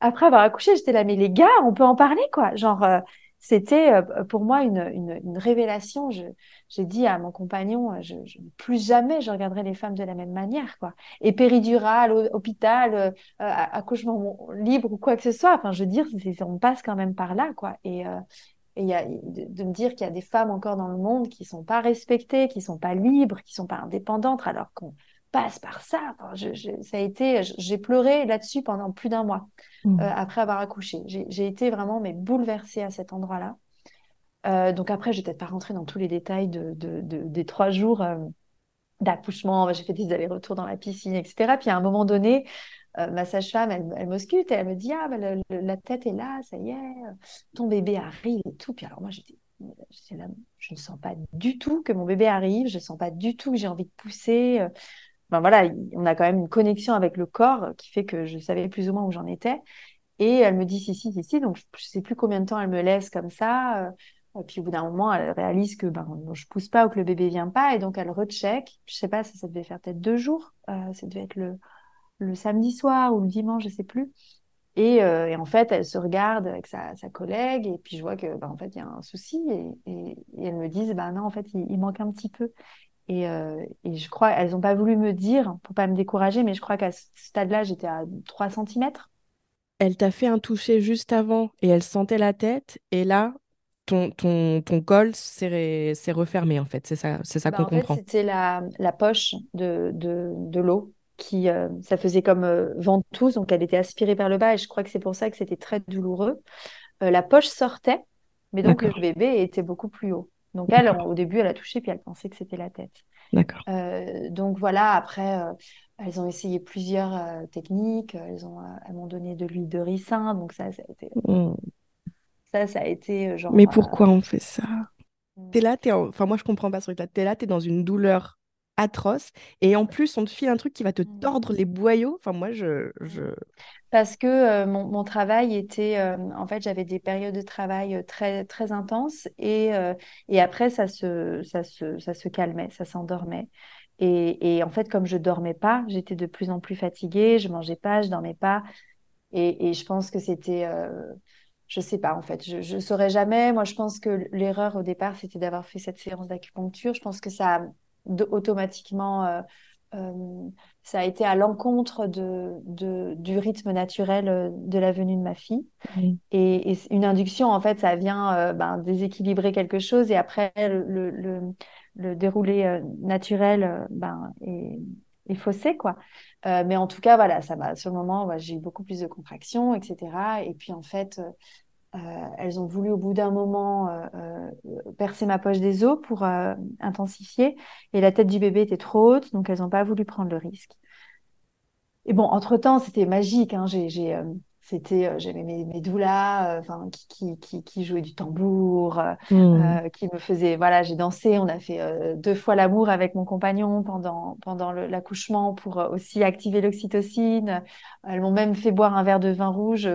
Speaker 1: après avoir accouché, j'étais là, mais les gars, on peut en parler, quoi. Genre, euh, c'était euh, pour moi une, révélation. J'ai dit à mon compagnon, je, plus jamais je regarderai les femmes de la même manière, quoi. Et péridurale, hôpital, accouchement libre ou quoi que ce soit. Enfin, je veux dire, on passe quand même par là, quoi. Et, et y a, de, me dire qu'il y a des femmes encore dans le monde qui sont pas respectées, qui sont pas libres, qui sont pas indépendantes, alors qu'on passe par ça. ça a été, j'ai pleuré là-dessus pendant plus d'un mois mmh. euh, après avoir accouché. J'ai été vraiment mais bouleversée à cet endroit-là. Euh, donc après, je vais peut-être pas rentrer dans tous les détails de, de, de des trois jours euh, d'accouchement. J'ai fait des allers-retours dans la piscine, etc. Puis à un moment donné, euh, ma sage-femme, elle, elle m'ausculte et elle me dit Ah, bah, la tête est là, ça y est, ton bébé arrive et tout. Puis alors, moi, j'étais là, je ne sens pas du tout que mon bébé arrive, je ne sens pas du tout que j'ai envie de pousser. Ben voilà, on a quand même une connexion avec le corps qui fait que je savais plus ou moins où j'en étais. Et elle me dit si, si, si, si. Donc, je sais plus combien de temps elle me laisse comme ça. Et puis, au bout d'un moment, elle réalise que ben, je pousse pas ou que le bébé vient pas. Et donc, elle recheck. Je sais pas si ça devait faire peut-être deux jours. Euh, ça devait être le, le samedi soir ou le dimanche, je sais plus. Et, euh, et, en fait, elle se regarde avec sa, sa, collègue et puis je vois que, bah, en fait, il y a un souci et, et, et elles me disent, bah non, en fait, il, manque un petit peu. Et, euh, et je crois, elles n'ont pas voulu me dire pour pas me décourager, mais je crois qu'à ce stade-là, j'étais à 3 cm.
Speaker 2: Elle t'a fait un toucher juste avant et elle sentait la tête et là, ton, ton, ton col s'est refermé en fait. C'est ça, c'est ça bah, qu'on comprend.
Speaker 1: C'était la, la poche de, de, de l'eau qui, euh, ça faisait comme euh, ventouse, donc elle était aspirée vers le bas et je crois que c'est pour ça que c'était très douloureux. Euh, la poche sortait, mais donc le bébé était beaucoup plus haut. Donc elle, au début, elle a touché puis elle pensait que c'était la tête.
Speaker 2: D'accord.
Speaker 1: donc voilà, après, elles ont essayé plusieurs techniques. Elles ont, elles m'ont donné de l'huile de ricin, donc ça, ça a été, mmh. ça, ça a été genre.
Speaker 2: Mais pourquoi on fait ça? mmh. T'es là, t'es enfin moi je comprends pas ce truc-là. T'es là, t'es dans une douleur atroce. Et en plus, on te file un truc qui va te mmh. tordre les boyaux. Enfin, moi, je. je...
Speaker 1: Parce que euh, mon, mon, travail était. Euh, en fait, j'avais des périodes de travail euh, très, très intenses. Et, et après, ça se, ça, se, ça se calmait, ça s'endormait. Et, et, en fait, comme je dormais pas, j'étais de plus en plus fatiguée. Je mangeais pas, je dormais pas. Et, et je pense que c'était. je sais pas, en fait. Je ne saurais jamais. Moi, je pense que l'erreur au départ, c'était d'avoir fait cette séance d'acupuncture. Je pense que ça automatiquement, euh, euh, ça a été à l'encontre de, de, du rythme naturel euh, de la venue de ma fille. Et, une induction, en fait, ça vient ben, déséquilibrer quelque chose et après, le, le, le, déroulé naturel ben, est, est, faussé, quoi. mais en tout cas, voilà, ça va. Sur le moment, j'ai eu beaucoup plus de contractions, etc. Et puis, en fait, elles ont voulu au bout d'un moment euh, euh, percer ma poche des os pour intensifier et la tête du bébé était trop haute, donc elles n'ont pas voulu prendre le risque. Et bon, entre-temps, c'était magique. Hein. J'ai, c'était, j'avais mes, mes doulas, enfin, qui, qui, qui, jouaient du tambour, mmh. qui me faisaient, voilà, j'ai dansé. On a fait deux fois l'amour avec mon compagnon pendant pendant l'accouchement pour aussi activer l'oxytocine. Elles m'ont même fait boire un verre de vin rouge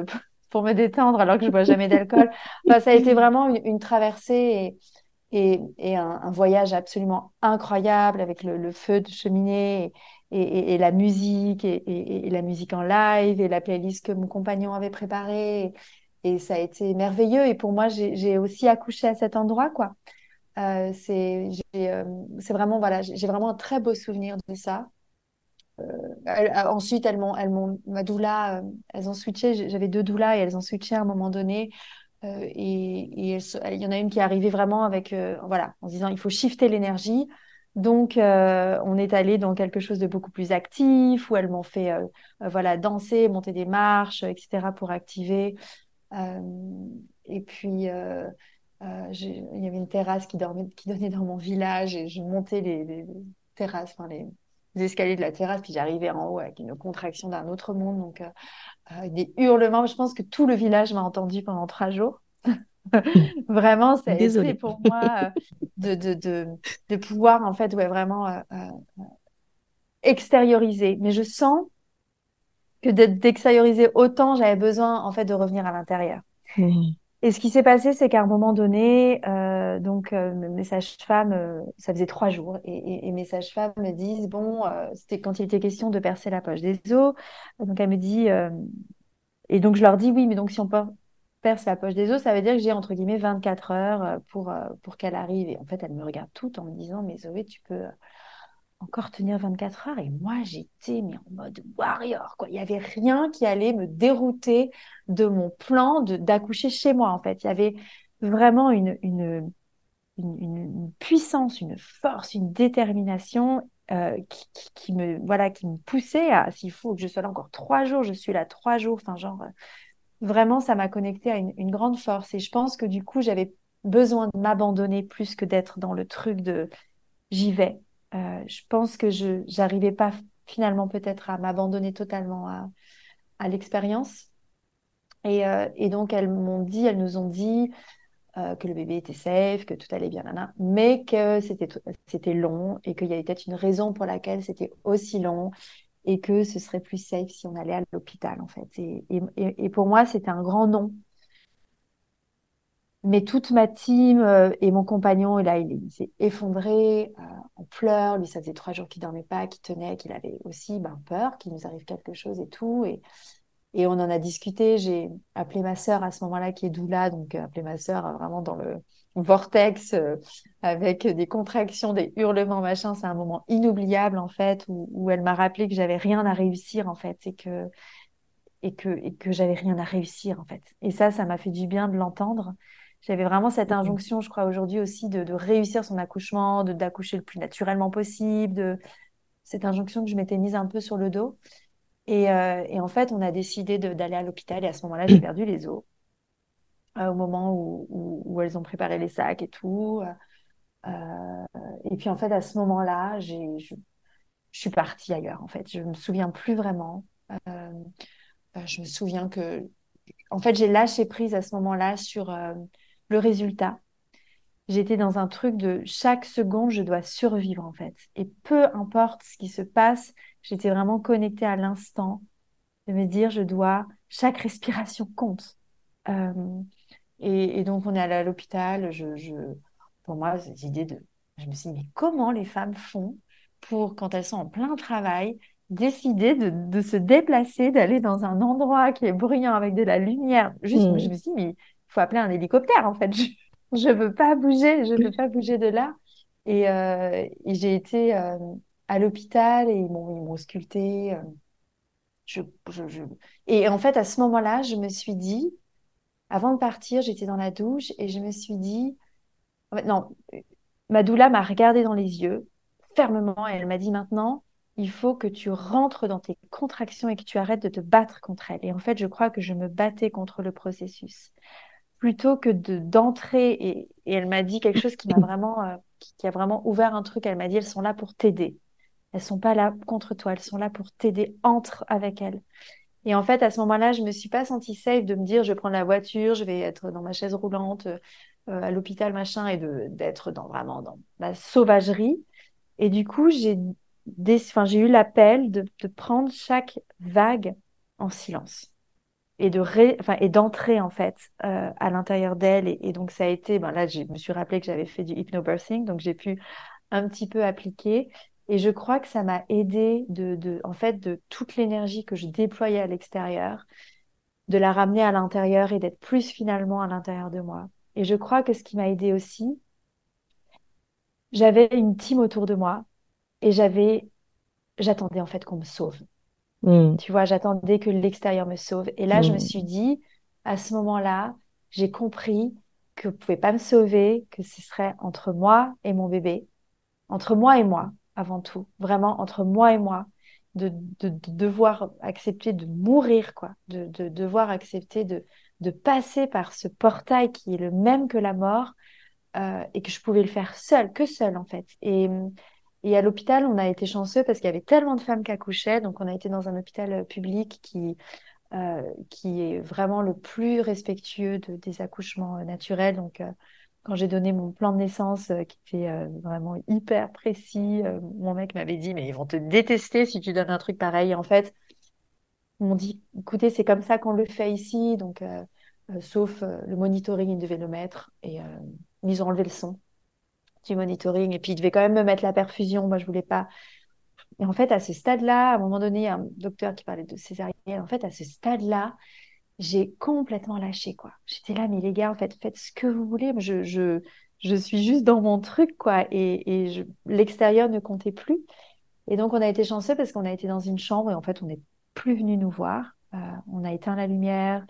Speaker 1: pour me détendre alors que je bois jamais d'alcool. Enfin, ça a été vraiment une, traversée et, un, voyage absolument incroyable avec le, feu de cheminée et, la musique et, la musique en live et la playlist que mon compagnon avait préparée. Et, ça a été merveilleux. Et pour moi, j'ai aussi accouché à cet endroit, quoi. Euh, c'est euh, vraiment voilà, j'ai vraiment un très beau souvenir de ça. Euh, ensuite, elles m'ont, elles m'ont, ma doula, elles ont switché. J'avais deux doulas et elles ont switché à un moment donné. et, et il y en a une qui est arrivée vraiment avec, voilà, en se disant il faut shifter l'énergie. Donc, on est allé dans quelque chose de beaucoup plus actif où elles m'ont fait, voilà, danser, monter des marches, etc. pour activer. et puis, il y avait une terrasse qui, donnait dans mon village et je montais les, terrasses, enfin les, escaliers de la terrasse, puis j'arrivais en haut avec une contraction d'un autre monde, donc euh, euh, des hurlements. Je pense que tout le village m'a entendu pendant trois jours. vraiment, c'est pour moi euh, de, de, de, de, pouvoir en fait, ouais, vraiment extérioriser. Mais je sens que d'extérioriser autant, j'avais besoin en fait de revenir à l'intérieur. Mmh. Et ce qui s'est passé, c'est qu'à un moment donné, euh, donc euh, mes sages-femmes, euh, ça faisait trois jours, et, mes sages-femmes me disent bon, c'était quand il était question de percer la poche des os, donc elle me dit, et donc je leur dis oui, mais donc si on perce la poche des os, ça veut dire que j'ai entre guillemets 24 heures pour pour qu'elle arrive. Et en fait, elle me regarde toute en me disant mais Zoé, tu peux encore tenir 24 heures. Et moi, j'étais mais en mode warrior. Quoi. Il n'y avait rien qui allait me dérouter de mon plan d'accoucher chez moi. En fait, il y avait vraiment une, puissance, une force, une détermination euh, qui, me voilà, qui me poussait à s'il faut que je sois là encore trois jours, je suis là trois jours. Enfin, genre, vraiment, ça m'a connecté à une grande force. Et je pense que du coup, j'avais besoin de m'abandonner plus que d'être dans le truc de j'y vais, euh, je pense que je n'arrivais pas finalement peut-être à m'abandonner totalement à, l'expérience. Et, euh, et, donc, elles m'ont dit, elles nous ont dit euh, que le bébé était safe, que tout allait bien, mais que c'était, long et qu'il y avait peut-être une raison pour laquelle c'était aussi long et que ce serait plus safe si on allait à l'hôpital, en fait. Et, et, et pour moi, c'était un grand non mais toute ma team euh, et mon compagnon, là, il, s'est effondré euh, en pleurs. Lui, ça faisait trois jours qu'il dormait pas, qu'il tenait, qu'il avait aussi ben, peur qu'il nous arrive quelque chose et tout. Et, et on en a discuté. J'ai appelé ma sœur à ce moment-là, qui est doula, donc euh, appelé ma sœur vraiment dans le vortex avec des contractions, des hurlements, machin. C'est un moment inoubliable en fait, où, où elle m'a rappelé que j'avais rien à réussir en fait, et que et que et que j'avais rien à réussir en fait. Et ça, ça m'a fait du bien de l'entendre. J'avais vraiment cette injonction, je crois, aujourd'hui aussi, de, de, réussir son accouchement, de d'accoucher le plus naturellement possible, de cette injonction que je m'étais mise un peu sur le dos. Et, euh, et en fait, on a décidé d'aller à l'hôpital et à ce moment-là, j'ai perdu les os. Euh, au moment où, où, où, elles ont préparé les sacs et tout. Euh, et puis en fait, à ce moment-là, je, je, suis partie ailleurs. En fait, je me souviens plus vraiment. Je me souviens que, en fait, j'ai lâché prise à ce moment-là sur le résultat. J'étais dans un truc de chaque seconde, je dois survivre en fait. Et peu importe ce qui se passe, j'étais vraiment connectée à l'instant de me dire, je dois, chaque respiration compte. Euh, et, donc, on est allé à l'hôpital. Je, je, pour moi, cette idée de. Je me suis dit, mais comment les femmes font pour, quand elles sont en plein travail, décider de, de se déplacer, d'aller dans un endroit qui est bruyant avec de la lumière? Juste, mmh. je me suis dit, mais faut appeler un hélicoptère en fait. Je ne veux pas bouger, je ne veux pas bouger de là. Et, euh, j'ai été euh, à l'hôpital et ils m'ont sculpté. Euh, je, je. Et en fait, à ce moment-là, je me suis dit, avant de partir, j'étais dans la douche et je me suis dit, non, ma doula m'a regardé dans les yeux fermement et elle m'a dit maintenant, il faut que tu rentres dans tes contractions et que tu arrêtes de te battre contre elle. Et en fait, je crois que je me battais contre le processus plutôt que de d'entrer et, et, elle m'a dit quelque chose qui m'a vraiment euh, qui, a vraiment ouvert un truc. Elle m'a dit elles sont là pour t'aider. Elles sont pas là contre toi elles sont là pour t'aider. Entre avec elles. Et en fait à ce moment-là je me suis pas sentie safe de me dire je vais prendre la voiture je vais être dans ma chaise roulante euh, à l'hôpital machin et de d'être dans vraiment dans la sauvagerie. Et du coup j'ai j'ai eu l'appel de, de prendre chaque vague en silence et de enfin, et d'entrer en fait euh, à l'intérieur d'elle. Et, et, donc ça a été ben là je me suis rappelé que j'avais fait du hypnobirthing donc j'ai pu un petit peu appliquer. Et je crois que ça m'a aidé de, de en fait de toute l'énergie que je déployais à l'extérieur de la ramener à l'intérieur et d'être plus finalement à l'intérieur de moi. Et je crois que ce qui m'a aidé aussi j'avais une team autour de moi et j'avais j'attendais en fait qu'on me sauve Mm. Tu vois, j'attendais que l'extérieur me sauve. Et là, je me mm. suis dit, à ce moment-là, j'ai compris que vous ne pouvez pas me sauver, que ce serait entre moi et mon bébé, entre moi et moi, avant tout, vraiment entre moi et moi, de, devoir accepter de mourir, quoi, de, devoir accepter de, de passer par ce portail qui est le même que la mort, euh, et que je pouvais le faire seule, que seule en fait. Et, et à l'hôpital, on a été chanceux parce qu'il y avait tellement de femmes qui accouchaient. Donc, on a été dans un hôpital euh, public qui, euh, qui est vraiment le plus respectueux de, des accouchements euh, naturels. Donc, quand j'ai donné mon plan de naissance, qui était vraiment hyper précis, mon mec m'avait dit, mais ils vont te détester si tu donnes un truc pareil. en fait, ils m'ont dit, écoutez, c'est comme ça qu'on le fait ici. Donc, sauf le monitoring, ils devaient le mettre. Et ils ont enlevé le son du monitoring. Et puis, il devait quand même me mettre la perfusion. Moi, je voulais pas. Et en fait, à ce stade-là, à un moment donné, un docteur qui parlait de césarienne, en fait, à ce stade-là, j'ai complètement lâché, quoi. J'étais là, mais les gars, en fait, faites ce que vous voulez. Je, je, je suis juste dans mon truc, quoi. Et, et l'extérieur ne comptait plus. Et donc, on a été chanceux parce qu'on a été dans une chambre et en fait, on n'est plus venu nous voir. Euh, on a éteint la lumière,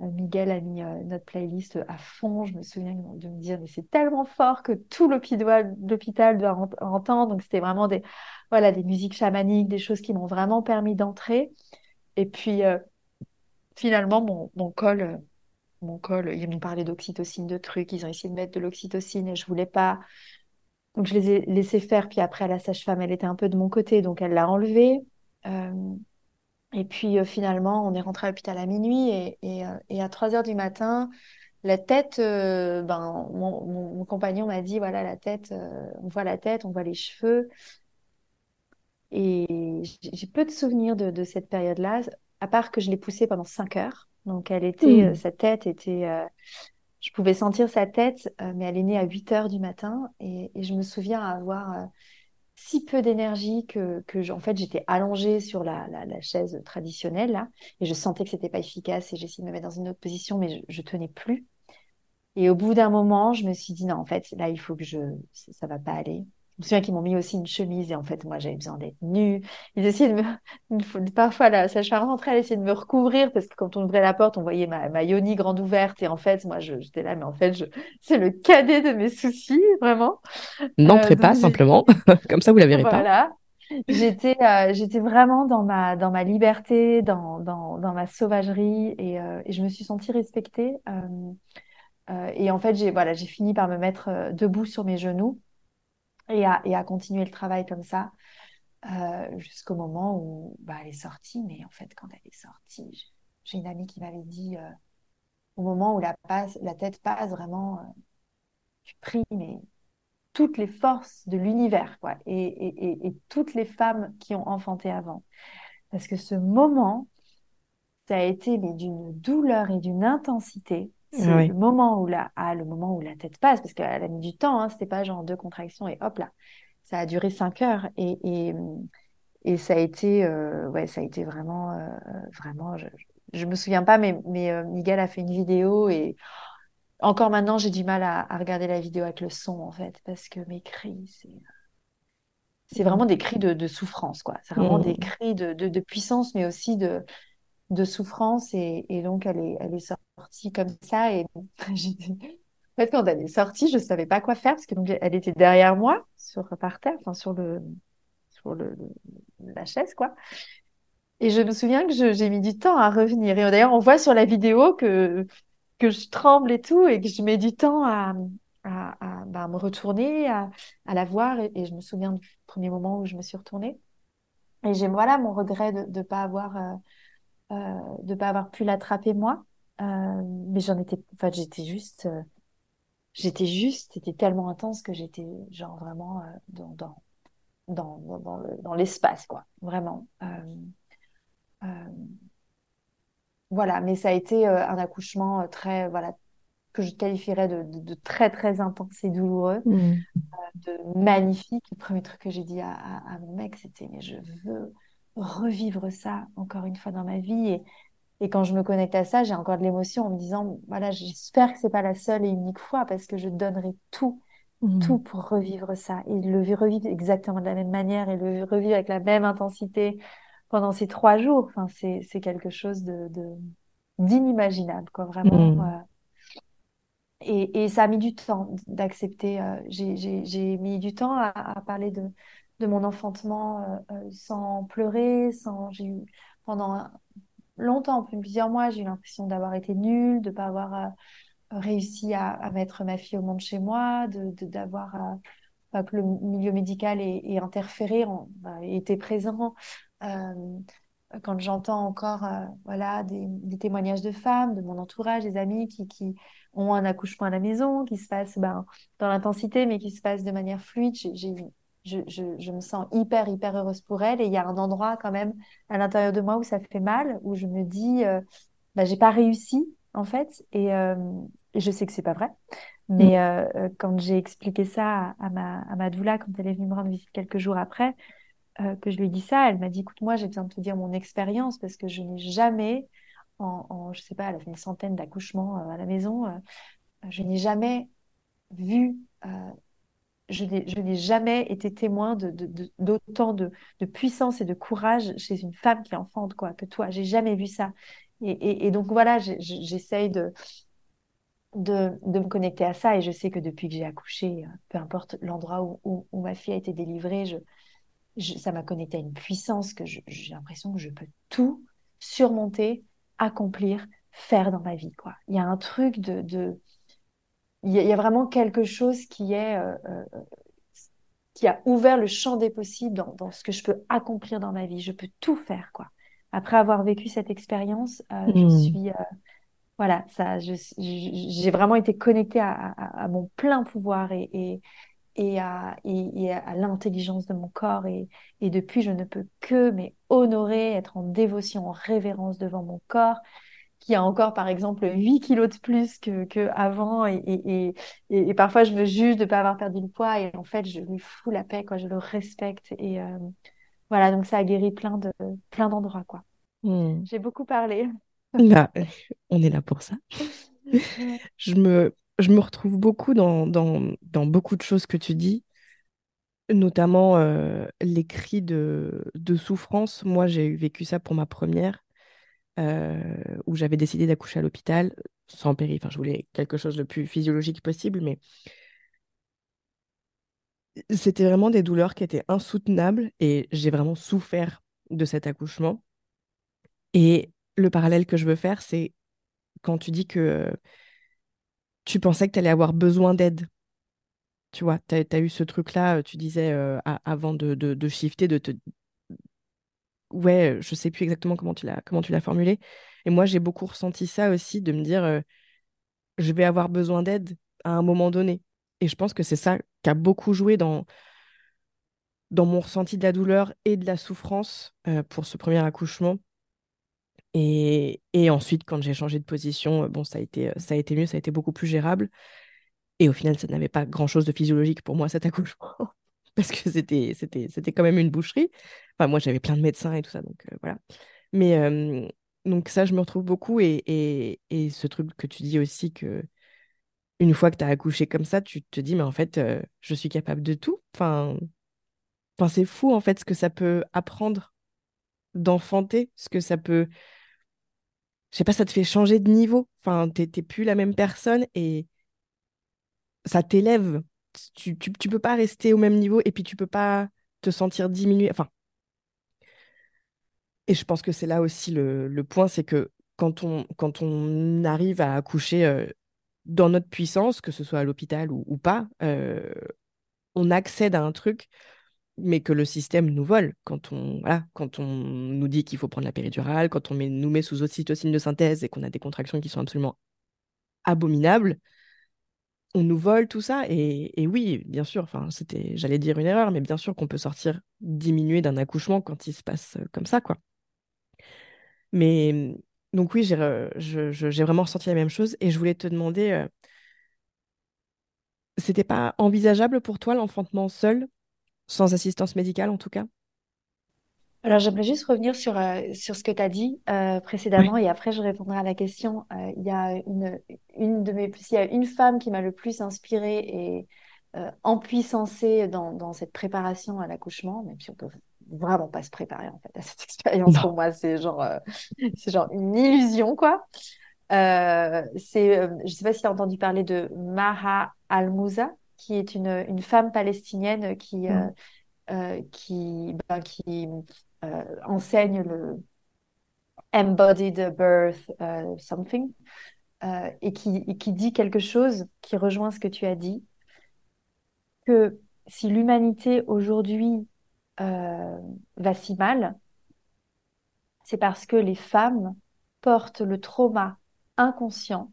Speaker 1: Miguel a mis euh, notre playlist à fond. Je me souviens de me dire, mais c'est tellement fort que tout l'hôpital doit entendre. Donc, c'était vraiment des, voilà, des musiques chamaniques, des choses qui m'ont vraiment permis d'entrer. Et puis, euh, finalement, mon, mon col, mon col, ils m'ont parlé d'oxytocine, de trucs. Ils ont essayé de mettre de l'oxytocine et je voulais pas. Donc, je les ai laissés faire. Puis après, la sage-femme, elle était un peu de mon côté, donc elle l'a enlevé. Et puis euh, finalement, on est rentré à l'hôpital à minuit et, et, euh, et à 3 heures du matin, la tête, euh, ben, mon, mon, compagnon m'a dit, voilà, la tête, on voit la tête, on voit les cheveux. Et j'ai peu de souvenirs de, de cette période-là, à part que je l'ai poussée pendant 5 heures. Donc, elle était, mmh. sa tête était, je pouvais sentir sa tête, mais elle est née à 8 heures du matin. Et, et je me souviens avoir si peu d'énergie que, que j'étais allongée sur la, chaise traditionnelle et je sentais que c'était pas efficace et essayé de me mettre dans une autre position, mais je, je tenais plus. Et au bout d'un moment, je me suis dit non, en fait, là, il faut que je, ça, ça va pas aller me souviens qu'ils m'ont mis aussi une chemise et en fait, moi, j'avais besoin d'être nue. Ils essayaient de me, parfois, la sage-femme rentrait, elle essayait de me recouvrir parce que quand on ouvrait la porte, on voyait ma, ma yoni grande ouverte et en fait, moi, j'étais là, mais en fait, je... c'est le cadet de mes soucis, vraiment.
Speaker 2: N'entrez euh, pas simplement, comme ça, vous la verrez
Speaker 1: voilà.
Speaker 2: pas.
Speaker 1: J'étais, euh, j'étais vraiment dans ma, dans ma liberté, dans, dans, dans ma sauvagerie et, euh, et, je me suis sentie respectée. et en fait, j'ai voilà, j'ai fini par me mettre debout sur mes genoux et à, et à continuer le travail comme ça euh, jusqu'au moment où bah, elle est sortie. Mais en fait, quand elle est sortie, j'ai une amie qui m'avait dit euh, au moment où la, passe, la tête passe, vraiment, euh, tu pries, mais toutes les forces de l'univers, quoi, et, et, et, toutes les femmes qui ont enfanté avant. Parce que ce moment, ça a été d'une douleur et d'une intensité. C'est le moment où la, ah, le moment où la tête passe, parce qu'elle a mis du temps, hein, c'était pas genre deux contractions et hop là. Ça a duré cinq heures et, et, et ça a été, euh, ouais, ça a été vraiment, euh, vraiment, je, je, me souviens pas, mais, mais euh, Miguel a fait une vidéo et encore maintenant, j'ai du mal à, à, regarder la vidéo avec le son en fait, parce que mes cris, c'est, c'est vraiment des cris de, de souffrance, quoi. C'est vraiment des mmh. cris de, de, de puissance, mais aussi de, de souffrance et, donc elle est, elle est sortie comme ça et en fait quand elle est sortie je savais pas quoi faire parce que donc elle était derrière moi sur par terre enfin sur le sur le, la chaise quoi. Et je me souviens que j'ai mis du temps à revenir. Et d'ailleurs on voit sur la vidéo que que je tremble et tout et que je mets du temps à à, bah, me retourner à, à la voir et, et, je me souviens du premier moment où je me suis retournée. Et j'ai voilà mon regret de ne pas avoir euh, euh, de pas avoir pu l'attraper moi. Euh, mais j'en étais, enfin, j'étais juste, euh, j'étais juste, c'était tellement intense que j'étais genre vraiment dans, dans, dans, dans, le, dans l'espace, quoi, vraiment. voilà, mais ça a été un accouchement très, voilà, que je qualifierais de, de, très très intense et douloureux, mmh. de magnifique. Le premier truc que j'ai dit à, à, à mon mec, c'était mais je veux revivre ça encore une fois dans ma vie. Et, et quand je me connecte à ça, j'ai encore de l'émotion en me disant, voilà, j'espère que c'est pas la seule et unique fois parce que je donnerai tout, mmh. tout pour revivre ça et le revivre exactement de la même manière et le revivre avec la même intensité pendant ces trois jours. Enfin, c'est quelque chose de d'inimaginable, quoi, vraiment.
Speaker 2: Mm.
Speaker 1: Et, et, ça a mis du temps d'accepter. Euh, j'ai mis du temps à, à parler de, de, mon enfantement euh, euh, sans pleurer, sans. J'ai eu pendant longtemps, plusieurs mois, j'ai eu l'impression d'avoir été nulle, de pas avoir réussi à, mettre ma fille au monde chez moi, de d'avoir que le milieu médical ait, interféré, en, bah, était présent. Euh, quand j'entends encore euh, voilà, des, des, témoignages de femmes, de mon entourage, des amis qui, qui ont un accouchement à la maison, qui se passe ben, dans l'intensité, mais qui se passe de manière fluide, j'ai, je, je, je, me sens hyper, hyper heureuse pour elle. Et il y a un endroit quand même à l'intérieur de moi où ça fait mal, où je me dis, euh, ben, j'ai pas réussi, en fait. Et, euh, et je sais que c'est pas vrai. Mais mm. euh, quand j'ai expliqué ça à, ma, à ma doula, quand elle est venue me rendre visite quelques jours après, euh, que je lui ai dit ça, elle m'a dit, écoute, moi, j'ai besoin de te dire mon expérience parce que je n'ai jamais, en, en, je sais pas, elle a fait une centaine d'accouchements euh, à la maison, euh, je n'ai jamais vu, je n'ai jamais été témoin d'autant de, puissance et de courage chez une femme qui enfante, quoi, que toi. J'ai jamais vu ça. Et, donc voilà, j'essaye de, me connecter à ça. Et je sais que depuis que j'ai accouché, peu importe l'endroit où, ma fille a été délivrée, ça m'a connecté à une puissance que j'ai l'impression que je peux tout surmonter, accomplir, faire dans ma vie. Quoi. Il y a un truc de... Il, y a, vraiment quelque chose qui est... Euh, euh, qui a ouvert le champ des possibles dans, dans, ce que je peux accomplir dans ma vie. Je peux tout faire, quoi. Après avoir vécu cette expérience, euh, je hmm. suis... voilà, ça, j'ai vraiment été connectée à, à, à, mon plein pouvoir et, et, et à, et, à l'intelligence de mon corps. Et, et, depuis, je ne peux que mais honorer, être en dévotion, en révérence devant mon corps, qui a encore, par exemple, 8 kilos de plus que, que avant. Et, et, et, parfois, je me juge de ne pas avoir perdu le poids. Et en fait, je lui fous la paix, quoi. Je le respecte. Et euh, voilà, donc ça a guéri plein de plein d'endroits, quoi. Hmm. J'ai beaucoup parlé.
Speaker 2: Bah, on est là pour ça. je me je me retrouve beaucoup dans, dans, dans, beaucoup de choses que tu dis, notamment euh, les cris de, de, souffrance. Moi, j'ai vécu ça pour ma première, où j'avais décidé d'accoucher à l'hôpital, sans péri. Enfin, je voulais quelque chose le plus physiologique possible, mais c'était vraiment des douleurs qui étaient insoutenables et j'ai vraiment souffert de cet accouchement. Et le parallèle que je veux faire, c'est quand tu dis que tu pensais que tu allais avoir besoin d'aide. Tu vois, tu as, eu ce truc-là, euh, tu disais euh, avant de, de, de, shifter, de te. Ouais, je sais plus exactement comment tu l'as comment tu l'as formulé. Et moi, j'ai beaucoup ressenti ça aussi, de me dire, euh, je vais avoir besoin d'aide à un moment donné. Et je pense que c'est ça qui a beaucoup joué dans, dans mon ressenti de la douleur et de la souffrance pour ce premier accouchement. Et, ensuite, quand j'ai changé de position, euh, bon, ça a été, euh, ça a été mieux, ça a été beaucoup plus gérable. Et au final, ça n'avait pas grand-chose de physiologique pour moi, cet accouchement, parce que c'était, c'était, c'était quand même une boucherie. Enfin, moi, j'avais plein de médecins et tout ça, donc euh, voilà. Mais donc ça, je me retrouve beaucoup. Et, et, et, ce truc que tu dis aussi, que une fois que tu as accouché comme ça, tu te dis, mais en fait, je suis capable de tout. Enfin, enfin c'est fou, en fait, ce que ça peut apprendre d'enfanter, ce que ça peut je sais pas, ça te fait changer de niveau. Enfin, t'es plus la même personne et ça t'élève. Tu, tu, peux pas rester au même niveau et puis tu peux pas te sentir diminué. Enfin, et je pense que c'est là aussi le, le point, c'est que quand on, quand on arrive à accoucher euh, dans notre puissance, que ce soit à l'hôpital ou, ou, pas, euh, on accède à un truc mais que le système nous vole quand on, voilà, quand on nous dit qu'il faut prendre la péridurale, quand on met, nous met sous ocytocine de synthèse et qu'on a des contractions qui sont absolument abominables, on nous vole tout ça. Et, oui, bien sûr, c'était, j'allais dire une erreur, mais bien sûr qu'on peut sortir diminué d'un accouchement quand il se passe comme ça, quoi. Mais donc oui, j'ai, j'ai vraiment ressenti la même chose et je voulais te demander, euh, c'était pas envisageable pour toi l'enfantement seul sans assistance médicale en tout cas?
Speaker 1: Alors, j'aimerais juste revenir sur, euh, sur ce que tu as dit euh, précédemment et après je répondrai à la question. Euh, il y a une, une de mes, y a une femme qui m'a le plus inspirée et empuissancée dans, dans cette préparation à l'accouchement, même si on peut vraiment pas se préparer en fait à cette expérience. Pour moi, c'est genre, c'est genre une illusion quoi. C'est, je sais pas si tu as entendu parler de Maha Al-Mouza, qui est une, une femme palestinienne qui, mm. qui, ben, qui enseigne le embodied birth something et qui, et qui dit quelque chose qui rejoint ce que tu as dit, que si l'humanité aujourd'hui euh, va si mal, c'est parce que les femmes portent le trauma inconscient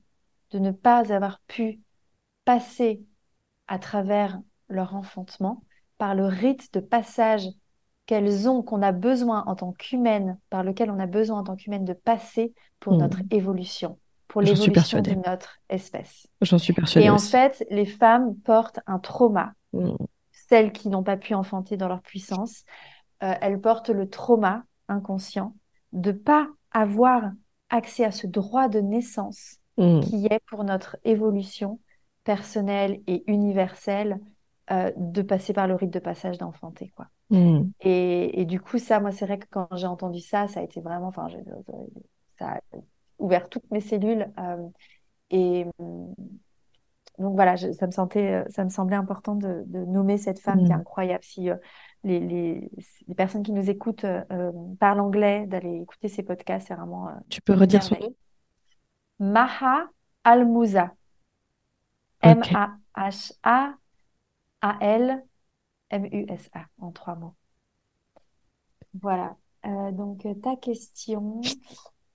Speaker 1: de ne pas avoir pu passer à travers leur enfantement par le rite de passage qu'elles ont, qu'on a besoin en tant qu'humaine, par lequel on a besoin en tant qu'humaine de passer pour mmh. notre évolution, pour l'évolution de notre espèce.
Speaker 2: J'en suis persuadée.
Speaker 1: Et en fait, les femmes portent un trauma mmh celles qui n'ont pas pu enfanter dans leur puissance, euh, elles portent le trauma inconscient de pas avoir accès à ce droit de naissance mmh. qui est pour notre évolution personnelle et universelle euh, de passer par le rite de passage d'enfanter quoi. Mmh. Et, du coup ça moi c'est vrai que quand j'ai entendu ça ça a été vraiment enfin ça a ouvert toutes mes cellules euh, et donc voilà, ça, me sentait, euh, ça me semblait important de, nommer cette femme qui est mm. incroyable. Si euh, les, les, les, personnes qui nous écoutent euh, parlent anglais, d'aller écouter ces podcasts, c'est vraiment.
Speaker 2: tu peux redire son nom
Speaker 1: Maha Al-Mouza. M-A-H-A-A-L-M-U-S-A, en trois mots. Voilà. donc, ta question.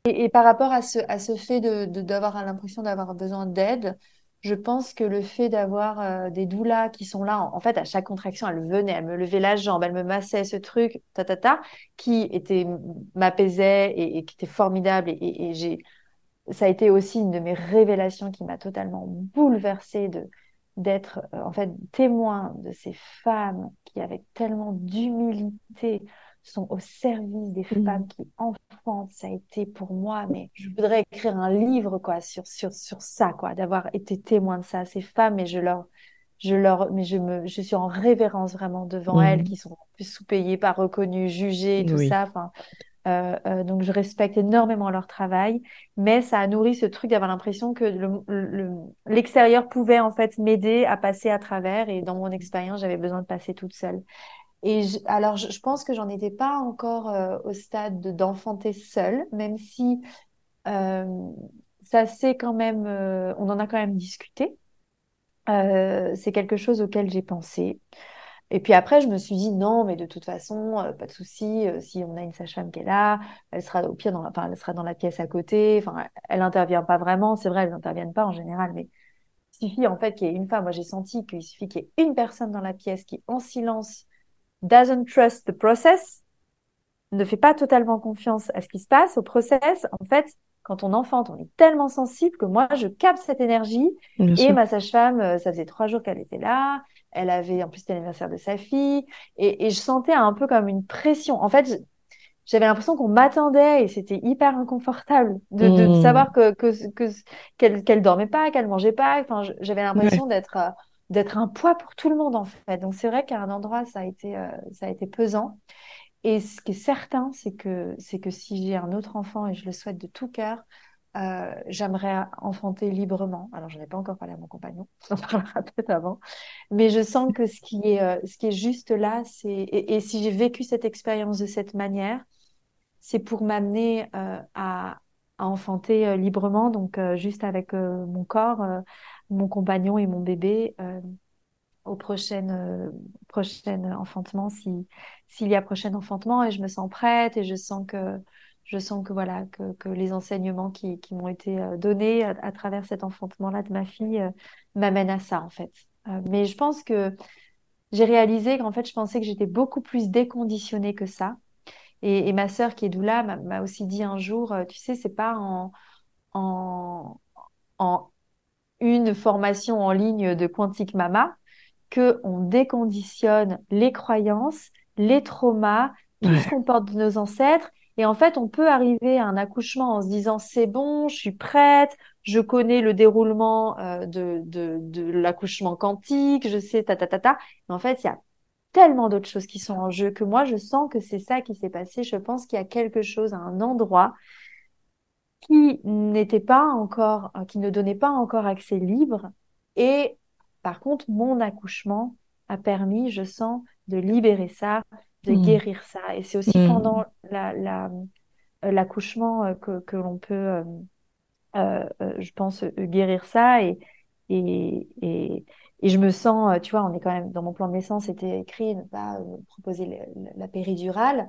Speaker 1: Et, par rapport à ce, à ce fait de, d'avoir l'impression d'avoir besoin d'aide, je pense que le fait d'avoir euh, des doulas qui sont là, en, fait, à chaque contraction, elle venait, elle me levait la jambe, elle me massait ce truc, ta ta ta, qui était m'apaisait et, qui était formidable. Et, j'ai, ça a été aussi une de mes révélations qui m'a totalement bouleversée de d'être euh, en fait témoin de ces femmes qui avaient tellement d'humilité sont au service des mmh. femmes qui enfantent. Ça a été pour moi, mais je voudrais écrire un livre quoi sur sur sur ça quoi, d'avoir été témoin de ça. Ces femmes et je leur je leur mais je me je suis en révérence vraiment devant elles mmh. qui sont plus sous-payées, pas reconnues, jugées, tout ça. Enfin, euh, euh, donc je respecte énormément leur travail, mais ça a nourri ce truc d'avoir l'impression que l'extérieur le, pouvait en fait m'aider à passer à travers. Et dans mon expérience, j'avais besoin de passer toute seule. Et alors, je, pense que j'en étais pas encore euh, au stade d'enfanter seule, même si ça c'est quand même, on en a quand même discuté. c'est quelque chose auquel j'ai pensé. Et puis après, je me suis dit non, mais de toute façon, pas de souci. si on a une sage-femme qui est là, elle sera au pire dans la, enfin, elle sera dans la pièce à côté. Enfin, elle n'intervient pas vraiment. C'est vrai, elles n'interviennent pas en général, mais il suffit en fait qu'il y ait une femme. Moi, j'ai senti qu'il suffit qu'il y ait une personne dans la pièce qui, en silence, doesn't trust the process, ne fait pas totalement confiance à ce qui se passe, au process, en fait, quand on enfante, on est tellement sensible que moi, je capte cette énergie. et ma sage-femme, euh, ça faisait trois jours qu'elle était là. Elle avait, en plus, c'était l'anniversaire de sa fille. Et, je sentais un peu comme une pression. En fait, j'avais l'impression qu'on m'attendait et c'était hyper inconfortable de, mmh. savoir que qu'elle qu'elle dormait pas, qu'elle mangeait pas. Enfin, j'avais l'impression d'être euh, d'être un poids pour tout le monde en fait. Donc c'est vrai qu'à un endroit ça a été euh, ça a été pesant. Et ce qui est certain, c'est que c'est que si j'ai un autre enfant et je le souhaite de tout cœur, euh, j'aimerais enfanter librement. Alors je n'ai pas encore parlé à mon compagnon, on en parlera peut-être avant. Mais je sens que ce qui est euh, ce qui est juste là, c'est et, si j'ai vécu cette expérience de cette manière, c'est pour m'amener à, à enfanter librement, donc juste avec mon corps mon compagnon et mon bébé euh, au prochain, euh, prochain enfantement, si, s'il y a prochain enfantement, et je me sens prête et je sens que, je sens que, voilà, que, que les enseignements qui, qui m'ont été euh, donnés à, travers cet enfantement-là de ma fille m'amènent à ça, en fait. mais je pense que j'ai réalisé qu'en fait, je pensais que j'étais beaucoup plus déconditionnée que ça. Et, et ma sœur qui est doula m'a aussi dit un jour, tu sais, c'est pas en, en, en une formation en ligne de Quantique Mama que on déconditionne les croyances, les traumas, tout ce qu'on porte de nos ancêtres. Et en fait, on peut arriver à un accouchement en se disant c'est bon, je suis prête, je connais le déroulement euh, de, de, de l'accouchement quantique, je sais ta ta ta ta. Mais en fait, il y a tellement d'autres choses qui sont en jeu que moi, je sens que c'est ça qui s'est passé. Je pense qu'il y a quelque chose à un endroit qui n'était pas encore, euh, qui ne donnait pas encore accès libre. Et par contre, mon accouchement a permis, je sens, de libérer ça, de
Speaker 2: Hmm.
Speaker 1: guérir ça. Et c'est aussi
Speaker 2: Hmm.
Speaker 1: pendant la, la, euh, l'accouchement euh, que, que l'on peut, euh, je pense, guérir ça. Et, et, et, et je me sens, tu vois, on est quand même, dans mon plan de naissance, c'était écrit ne pas proposer la péridurale.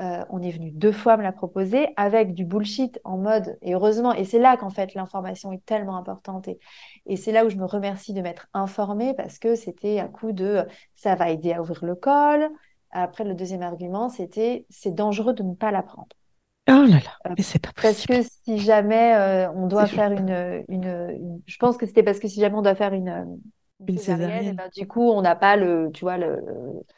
Speaker 1: Euh, on est venu deux fois me la proposer avec du bullshit en mode, et heureusement, et c'est là qu'en fait l'information est tellement importante. Et, et c'est là où je me remercie de m'être informée parce que c'était un coup de ça va aider à ouvrir le col. Après, le deuxième argument, c'était c'est dangereux de ne pas la prendre.
Speaker 2: Oh là là,
Speaker 1: Euh,
Speaker 2: mais c'est pas
Speaker 1: Parce
Speaker 2: possible.
Speaker 1: que si jamais euh, on doit faire
Speaker 2: juste
Speaker 1: une, une, une- Je pense que c'était parce que si jamais on doit faire une, euh, une
Speaker 2: une
Speaker 1: césarienne, et
Speaker 2: césarienne.
Speaker 1: ben, du coup, on n'a pas le, tu vois, le,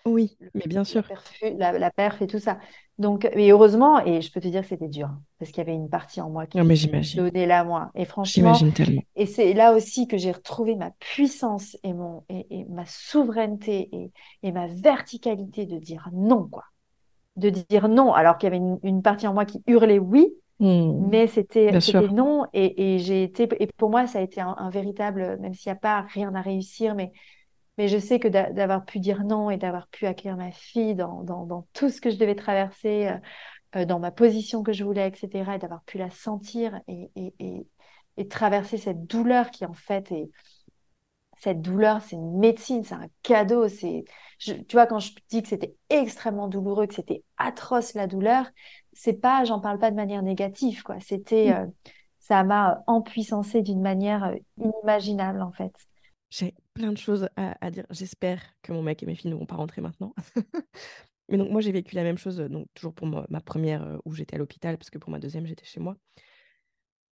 Speaker 2: Oui,
Speaker 1: le-
Speaker 2: mais bien
Speaker 1: la,
Speaker 2: sûr.
Speaker 1: la, la perf et tout ça. Donc, mais heureusement, et je peux te dire que c'était dur, hein, parce qu'il y avait une partie en moi
Speaker 2: Non, mais
Speaker 1: qui donnait la moi. Et franchement,
Speaker 2: tellement.
Speaker 1: et c'est là aussi que j'ai retrouvé ma puissance et, mon, et, et ma souveraineté et, et ma verticalité de dire non, quoi. De dire non, alors qu'il y avait une, une partie en moi qui hurlait oui,
Speaker 2: Hmm.
Speaker 1: mais c'était non. Et, et j'ai été, et pour moi, ça a été un, un véritable, même s'il n'y a pas rien à réussir, mais, mais je sais que d'a- d'avoir pu dire non et d'avoir pu accueillir ma fille dans, dans, dans tout ce que je devais traverser, euh, euh, dans ma position que je voulais, etc., et d'avoir pu la sentir et, et, et, et traverser cette douleur qui, en fait, est cette douleur, c'est une médecine, c'est un cadeau. C'est, tu vois, quand je dis que c'était extrêmement douloureux, que c'était atroce la douleur, c'est pas, j'en parle pas de manière négative, quoi. C'était, euh, ça m'a empuissancée d'une manière euh, inimaginable, en fait.
Speaker 2: J'ai plein de choses à, à dire. J'espère que mon mec et mes filles ne vont pas rentrer maintenant. Mais donc, moi, j'ai vécu la même chose, euh, donc toujours pour ma, ma première euh, où j'étais à l'hôpital, parce que pour ma deuxième, j'étais chez moi.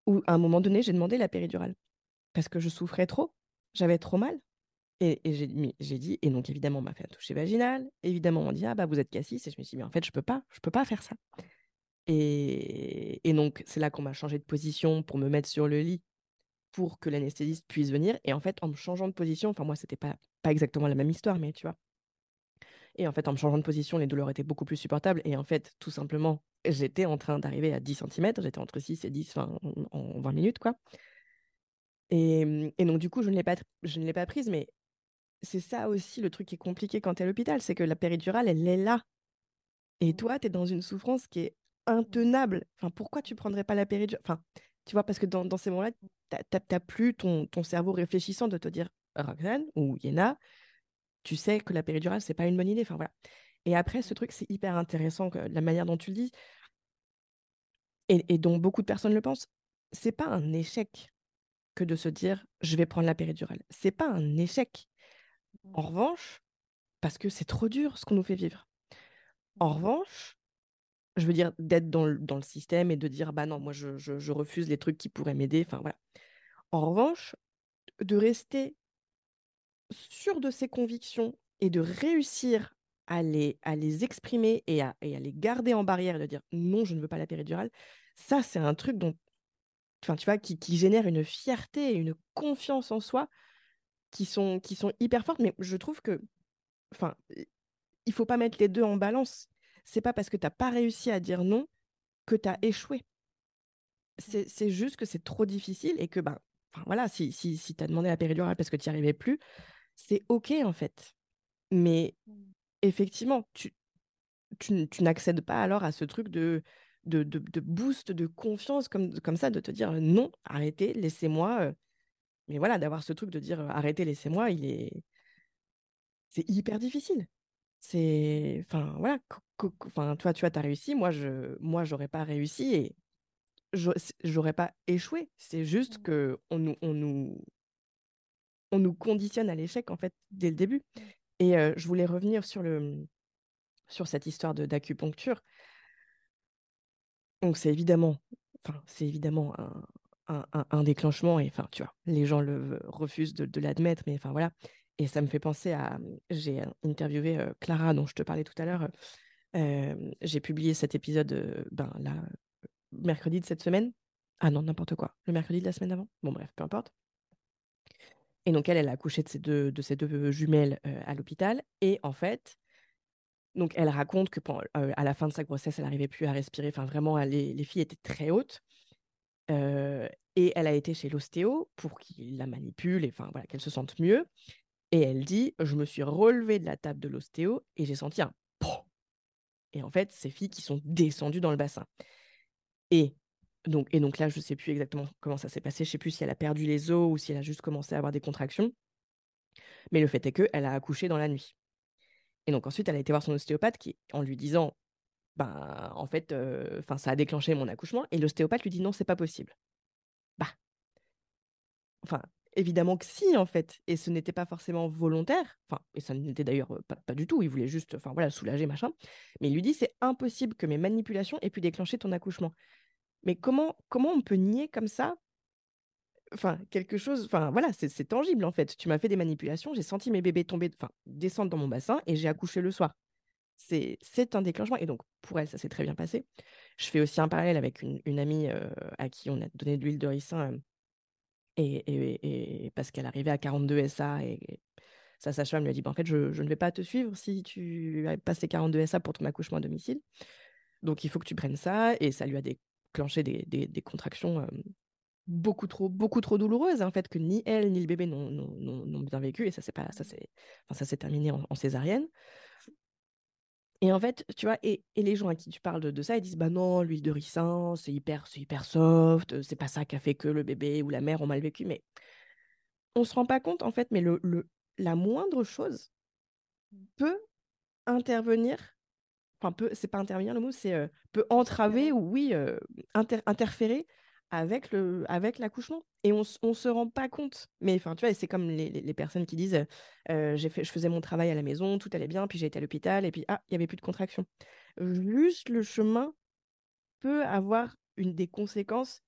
Speaker 2: Où à un moment donné, j'ai demandé la péridurale parce que je souffrais trop, j'avais trop mal. Et, et j'ai mais j'ai dit, et donc évidemment, on m'a fait un toucher vaginal. Évidemment, on m'a dit, ah bah vous êtes cassis. Et je me suis dit, mais en fait, je peux pas, je peux pas faire ça. Et, et donc, c'est là qu'on m'a changé de position pour me mettre sur le lit pour que l'anesthésiste puisse venir. Et en fait, en me changeant de position, enfin, moi, c'était pas, pas exactement la même histoire, mais tu vois. Et en fait, en me changeant de position, les douleurs étaient beaucoup plus supportables. Et en fait, tout simplement, j'étais en train d'arriver à 10 cm. J'étais entre 6 et 10 enfin, en, en 20 minutes, quoi. Et, mmh, et donc, du coup, je ne l'ai pas, je ne l'ai pas prise, mais c'est ça aussi le truc qui est compliqué quand tu es à l'hôpital, c'est que la péridurale, elle est là. Et toi, tu es dans une souffrance qui est intenable. Enfin, pourquoi tu prendrais pas la péridurale? Enfin, tu vois, parce que dans, dans ces moments-là, tu n'as plus ton, ton cerveau réfléchissant de te dire, Roxane ou Yéna, tu sais que la péridurale, c'est pas une bonne idée. Enfin, voilà. Et après, ce truc, c'est hyper intéressant, que- la manière dont tu le dis, et, et dont beaucoup de personnes le pensent. C'est pas un échec que de se dire, je vais prendre la péridurale. C'est pas un échec. En revanche, parce que c'est trop dur ce qu'on nous fait vivre. En revanche, je veux dire, d'être dans le, dans le système et de dire, bah non, moi, je, je- je refuse les trucs qui pourraient m'aider. Enfin, voilà. En revanche, de rester sûr de ses convictions et de réussir à les, à les exprimer et à, et à les garder en barrière et de dire, non, je ne veux pas la péridurale, ça, c'est un truc dont, enfin, tu vois, qui, qui génère une fierté et une confiance en soi qui sont, qui sont hyper fortes. Mais je trouve que, enfin, il faut pas mettre les deux en balance. C'est pas parce que tu n'as pas réussi à dire non que tu as échoué. C'est c'est juste que c'est trop difficile et que, ben, voilà, si, si, si tu as demandé la péridurale parce que tu n'y arrivais plus, c'est OK en fait. Mais effectivement, tu, tu, n'accèdes pas alors à ce truc de, de, de, de boost de confiance comme, comme ça, de te dire non, arrêtez, laissez-moi. Mais voilà, d'avoir ce truc de dire arrêtez, laissez-moi, il est, c'est hyper difficile. C'est, enfin voilà, enfin toi, tu vois, tu as réussi, moi je, moi j'aurais pas réussi et j'aurais pas échoué. C'est juste que on nous, on nous, on nous conditionne à l'échec en fait dès le début. Et euh, je voulais revenir sur le, sur cette histoire de d'acupuncture. Donc c'est évidemment, enfin c'est évidemment un- un déclenchement et enfin tu vois, les gens le refusent de, de l'admettre, mais enfin voilà. Et ça me fait penser à, j'ai euh, interviewé Clara dont je te parlais tout à l'heure. J'ai publié cet épisode, euh, ben là, mercredi de cette semaine. Ah non, n'importe quoi. Le mercredi de la semaine avant. Bon bref, peu importe. Et donc elle, elle a accouché de ses deux, de ses deux jumelles à l'hôpital. Et en fait, Donc, elle raconte que à la fin de sa grossesse, elle n'arrivait plus à respirer. Enfin, vraiment, les, les filles étaient très hautes. et elle a été chez l'ostéo pour qu'il la manipule et enfin, voilà, qu'elle se sente mieux. Et elle dit Je me suis relevée de la table de l'ostéo et j'ai senti un Et en fait, ces filles qui sont descendues dans le bassin. Et donc, et donc là, je ne sais plus exactement comment ça s'est passé. Je ne sais plus si elle a perdu les os ou si elle a juste commencé à avoir des contractions. Mais le fait est qu'elle a accouché dans la nuit. Et donc ensuite, elle a été voir son ostéopathe qui, en lui disant, ben, en fait, enfin, ça a déclenché mon accouchement. Et l'ostéopathe lui dit non, c'est pas possible. Bah, enfin, évidemment que si, en fait. Et ce n'était pas forcément volontaire. Enfin, et ça n'était d'ailleurs pas, du tout. Il voulait juste, enfin voilà, soulager, machin. Mais il lui dit, c'est impossible que mes manipulations aient pu déclencher ton accouchement. Mais comment, comment on peut nier comme ça enfin quelque chose enfin voilà c'est tangible en fait tu m'as fait des manipulations j'ai senti mes bébés tomber enfin descendre dans mon bassin et j'ai accouché le soir c'est c'est un déclenchement et donc pour elle ça s'est très bien passé je fais aussi un parallèle avec une, amie à qui on a donné de l'huile de ricin et, parce qu'elle arrivait à 42 SA et, sa sage-femme lui a dit bah, en fait je, ne vais pas te suivre si tu passes les 42 SA pour ton accouchement à domicile donc il faut que tu prennes ça et ça lui a déclenché des, des contractions beaucoup trop, beaucoup trop douloureuse, en fait, que ni elle ni le bébé n'ont bien vécu. Et ça, ça, c'est, enfin, ça s'est terminé en, césarienne. Et en fait, tu vois, et, et, les gens à qui tu parles de, ça, ils disent bah non, l'huile de ricin, c'est hyper, c'est hyper soft, c'est pas ça qui a fait que le bébé ou la mère ont mal vécu. Mais on se rend pas compte, en fait, mais le, le la moindre chose peut intervenir. Enfin, peut, c'est pas intervenir le mot, c'est peut entraver ou oui, interférer avec le avec l'accouchement et on on se rend pas compte. Mais enfin tu vois c'est comme les, les, personnes qui disent j'ai fait je faisais mon travail à la maison tout allait bien puis j'ai été à l'hôpital et puis ah il y avait plus de contraction juste le chemin peut avoir une des conséquences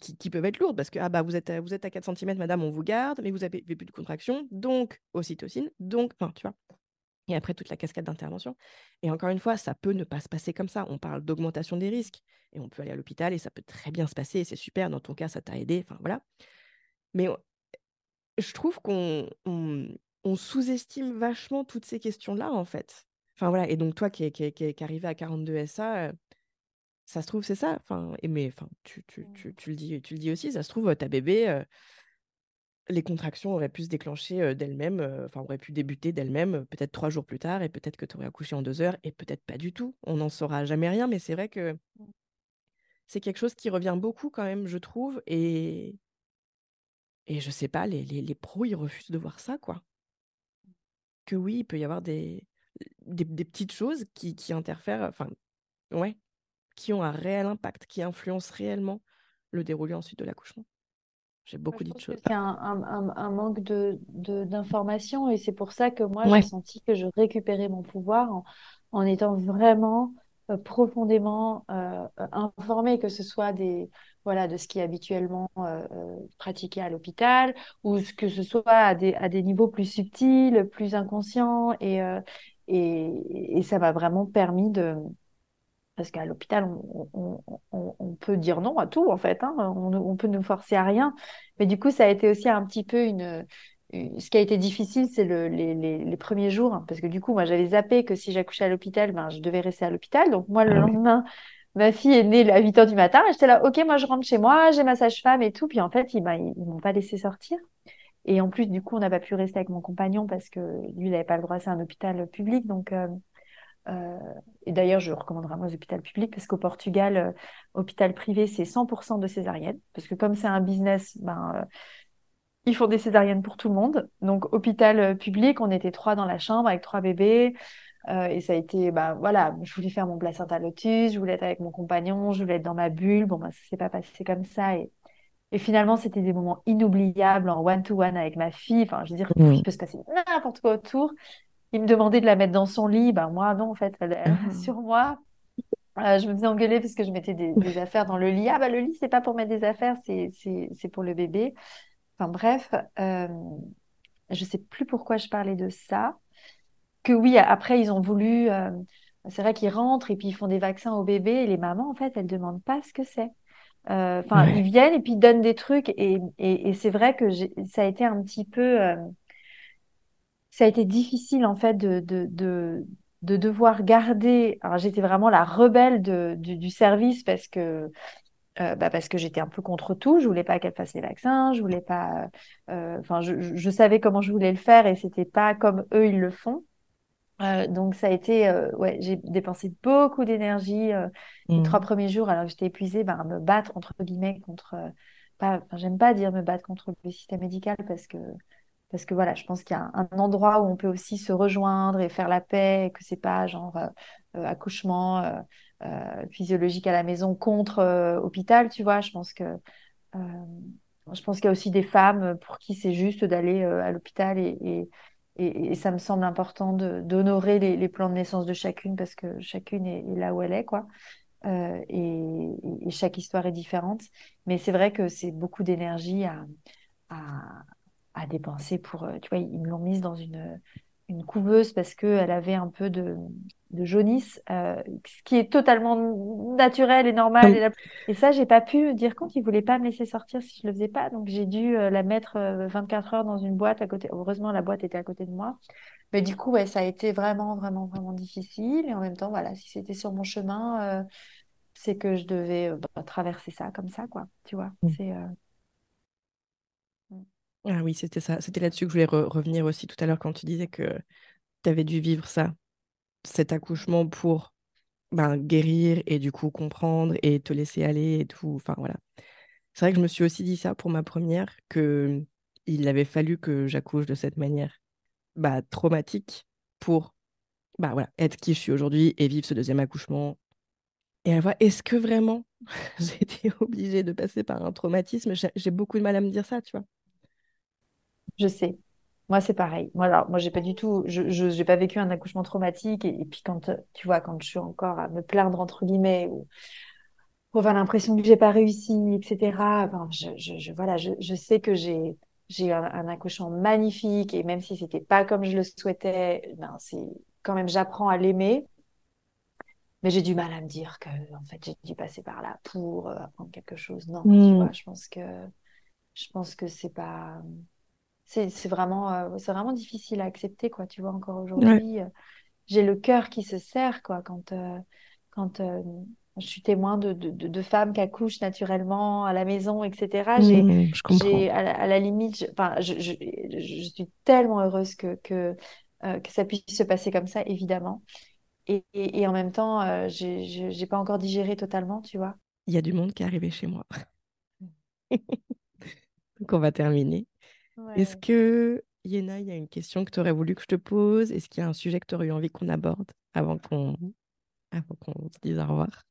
Speaker 2: qui, qui, peuvent être lourdes parce que ah bah vous êtes à, vous êtes à 4 cm madame on vous garde mais vous avez, plus de contraction donc ocytocine donc enfin tu vois et après toute la cascade d'intervention. Et encore une fois, ça peut ne pas se passer comme ça. On parle d'augmentation des risques et on peut aller à l'hôpital et ça peut très bien se passer et c'est super. Dans ton cas, ça t'a aidé. Enfin voilà. Mais je trouve qu'on on, sous-estime vachement toutes ces questions-là en fait. Enfin voilà. Et donc toi qui est, arrivé à 42 SA, ça se trouve c'est ça. Enfin, et mais enfin, tu, tu, tu, tu, le dis, tu le dis aussi. Ça se trouve ta bébé les contractions auraient pu se déclencher d'elles-mêmes, enfin, auraient pu débuter d'elles-mêmes, peut-être trois jours plus tard, et peut-être que tu aurais accouché en deux heures, et peut-être pas du tout. On n'en saura jamais rien, mais c'est vrai que mmh. c'est quelque chose qui revient beaucoup quand même, je trouve, et, et je sais pas, les, les, pros, ils refusent de voir ça, quoi. Que oui, il peut y avoir des, des, petites choses qui, qui interfèrent, enfin, ouais, qui ont un réel impact, qui influencent réellement le déroulé ensuite de l'accouchement. J'ai beaucoup dit de choses.
Speaker 1: C'est un, un, un, manque de, d'information et c'est pour ça que moi, j'ai senti que je récupérais mon pouvoir en, en étant vraiment euh, profondément euh, informée, que ce soit des, voilà, de ce qui est habituellement euh, pratiqué à l'hôpital ou que ce soit à des, à des niveaux plus subtils, plus inconscients. Et, et, et ça m'a vraiment permis de, parce qu'à l'hôpital, on, peut dire non à tout, en fait. Hein. On, peut nous forcer à rien. Mais du coup, ça a été aussi un petit peu une. Ce qui a été difficile, c'est le, les, premiers jours. Hein, parce que du coup, moi, j'avais zappé que si j'accouchais à l'hôpital, ben, je devais rester à l'hôpital. Donc, moi, le ah lendemain, ma fille est née à 8 heures du matin. Et j'étais là, OK, moi, je rentre chez moi, j'ai ma sage-femme et tout. Puis, en fait, ils ne m'ont pas laissé sortir. Et en plus, du coup, on n'a pas pu rester avec mon compagnon parce que lui, il n'avait pas le droit, c'est un hôpital public. Donc, euh, et d'ailleurs, je recommanderais moi les hôpitaux publics parce qu'au Portugal, euh, hôpital privé, c'est 100% de césariennes. Parce que comme c'est un business, ben, euh, ils font des césariennes pour tout le monde. Donc, hôpital public, on était trois dans la chambre avec trois bébés. et ça a été, ben, voilà, je voulais faire mon placenta lotus, je voulais être avec mon compagnon, je voulais être dans ma bulle. Bon, ben, ça s'est pas passé comme ça. Et, et finalement, c'était des moments inoubliables en one-to-one avec ma fille. Enfin, je veux dire, il peut se passer n'importe quoi autour il me demandait de la mettre dans son lit. Ben, moi, non, en fait, elle, ah. sur moi. Euh, je me faisais engueuler parce que je mettais des, affaires dans le lit. Ah, bah, le lit, c'est pas pour mettre des affaires, c'est pour le bébé. Enfin, bref, euh, je sais plus pourquoi je parlais de ça. Que oui, après, ils ont voulu. Euh, c'est vrai qu'ils rentrent et puis ils font des vaccins au bébé et les mamans, en fait, elles demandent pas ce que c'est. Euh, enfin, ils viennent et puis ils donnent des trucs et, et, et c'est vrai que ça a été un petit peu ça a été difficile en fait de, de, de devoir garder. Alors, j'étais vraiment la rebelle de, du, du, service parce que, euh, bah parce que j'étais un peu contre tout. Je voulais pas qu'elle fasse les vaccins. Je voulais pas. Euh, enfin, je, je, savais comment je voulais le faire et c'était pas comme eux ils le font. Euh, donc ça a été, ouais, j'ai dépensé beaucoup d'énergie les trois
Speaker 2: Mm.
Speaker 1: premiers jours alors que j'étais épuisée ben, à me battre entre guillemets contre, pas, j'aime pas dire me battre contre le système médical parce que parce que voilà, je pense qu'il y a un, endroit où on peut aussi se rejoindre et faire la paix, et que c'est pas genre accouchement physiologique à la maison contre hôpital, tu vois. Je pense que je pense qu'il y a aussi des femmes pour qui c'est juste d'aller à l'hôpital et, et ça me semble important d'honorer les, plans de naissance de chacune parce que chacune est, là où elle est, quoi. Euh, et, chaque histoire est différente. Mais c'est vrai que c'est beaucoup d'énergie à, à, dépenser pour. Euh, tu vois, ils me l'ont mise dans une, une couveuse parce qu'elle avait un peu de, de jaunisse, euh, ce qui est totalement naturel et normal. Et, la... et ça, j'ai pas pu dire compte. Ils voulaient pas me laisser sortir si je le faisais pas. Donc, j'ai dû euh, la mettre euh, 24 heures dans une boîte à côté. Heureusement, la boîte était à côté de moi. Mais du coup, ouais, ça a été vraiment, vraiment, vraiment difficile. Et en même temps, voilà, si c'était sur mon chemin, c'est que je devais bah, traverser ça comme ça, quoi. Tu vois,
Speaker 2: Mm.
Speaker 1: c'est.
Speaker 2: Ah oui, c'était ça. C'était là-dessus que je voulais re revenir aussi tout à l'heure quand tu disais que tu avais dû vivre ça, cet accouchement pour ben, guérir et du coup comprendre et te laisser aller et tout. Enfin voilà. C'est vrai que je me suis aussi dit ça pour ma première, que il avait fallu que j'accouche de cette manière bah, traumatique pour bah, voilà, être qui je suis aujourd'hui et vivre ce deuxième accouchement. Et à voir, est-ce que vraiment j'ai été obligée de passer par un traumatisme? J'ai beaucoup de mal à me dire ça, tu vois.
Speaker 1: Je sais. Moi, c'est pareil. Moi, alors, moi, j'ai pas du tout, je, j'ai pas vécu un accouchement traumatique. Et, et, puis, quand, tu vois, quand je suis encore à me plaindre, entre guillemets, ou, ou avoir l'impression que j'ai pas réussi, etc., ben, je, je, je, voilà, je, je sais que j'ai, j'ai eu un, un, accouchement magnifique. Et même si c'était pas comme je le souhaitais, ben, c'est quand même, j'apprends à l'aimer. Mais j'ai du mal à me dire que, en fait, j'ai dû passer par là pour euh, apprendre quelque chose. Non, mmh. tu vois, je pense que, je pense que c'est pas, c'est vraiment, euh, c'est vraiment difficile à accepter, quoi. Tu vois, encore aujourd'hui, ouais. euh, j'ai le cœur qui se serre, quoi, quand, euh, quand je suis témoin de, de, de, femmes qui accouchent naturellement à la maison, etc. J'ai,
Speaker 2: mmh,
Speaker 1: j'ai à, à, la limite, enfin, je, je, je, je, suis tellement heureuse que, que, que ça puisse se passer comme ça, évidemment. Et, et, et en même temps, euh, j'ai pas encore digéré totalement, tu vois.
Speaker 2: Il y a du monde qui est arrivé chez moi. Donc, on va terminer. Ouais. Est-ce que, Yéna, il y a une question que tu aurais voulu que je te pose? Est-ce qu'il y a un sujet que tu aurais eu envie qu'on aborde avant qu'on avant qu'on se dise au revoir?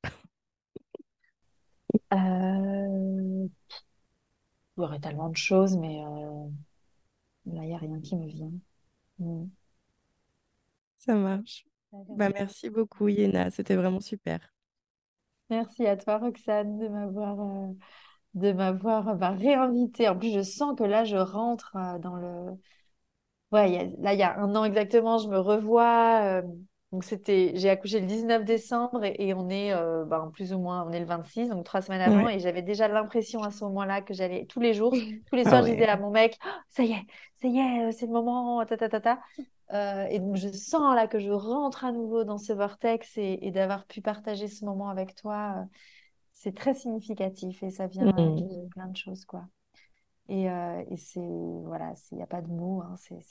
Speaker 1: Euh... Il y aurait tellement de choses, mais euh... là, il n'y a rien qui me vient. Mm.
Speaker 2: Ça marche. Bah, merci beaucoup, Yéna. C'était vraiment super.
Speaker 1: Merci à toi, Roxane, de m'avoir euh, de m'avoir bah, réinvité. En plus, je sens que là, je rentre euh, dans le. Ouais, y a, là, il y a un an exactement, je me revois. Euh, donc, c'était, j'ai accouché le 19 décembre et, et on est bah, plus ou moins, on est le 26, donc trois semaines avant.
Speaker 2: Ouais.
Speaker 1: Et j'avais déjà l'impression à ce moment-là que j'allais tous les jours, tous les soirs, ah ouais. je disais à mon mec, oh, ça y est, ça y est, c'est le moment, ta ta ta ta. Euh, et donc, je sens là que je rentre à nouveau dans ce vortex et, et d'avoir pu partager ce moment avec toi, euh, c'est très significatif et ça vient
Speaker 2: Mmh.
Speaker 1: de plein de choses, quoi. Et, euh, et c'est, voilà, il n'y a pas de mots, hein, c'est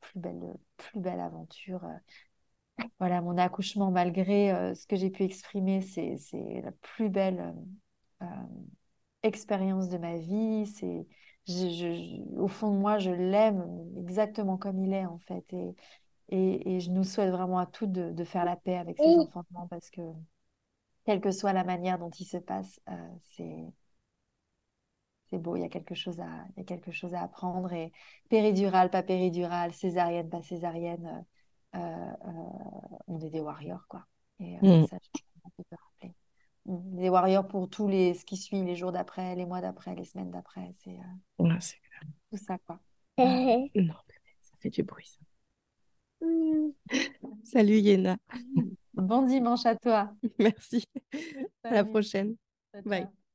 Speaker 1: plus belle, plus belle aventure. Voilà, mon accouchement, malgré euh, ce que j'ai pu exprimer, c'est la plus belle euh, expérience de ma vie. C'est, je, je, au fond de moi, je l'aime exactement comme il est, en fait. Et, et, et, je nous souhaite vraiment à toutes de, de faire la paix avec ces enfantements parce que, quelle que soit la manière dont il se passe, euh, c'est c'est beau, il y a quelque chose à, il y a quelque chose à apprendre. Et péridurale, pas péridurale, césarienne, pas césarienne, euh, euh, on est des warriors, quoi. Et
Speaker 2: Mm.
Speaker 1: ça, je peux rappeler. Mm. Des warriors pour tous les, ce qui suit, les jours d'après, les mois d'après, les semaines d'après. C'est
Speaker 2: Ouais,
Speaker 1: tout ça, quoi.
Speaker 2: Non, ça fait du bruit, ça. Salut, Yéna.
Speaker 1: Bon dimanche à toi.
Speaker 2: Merci. À la prochaine.
Speaker 1: Ciao,
Speaker 2: Bye.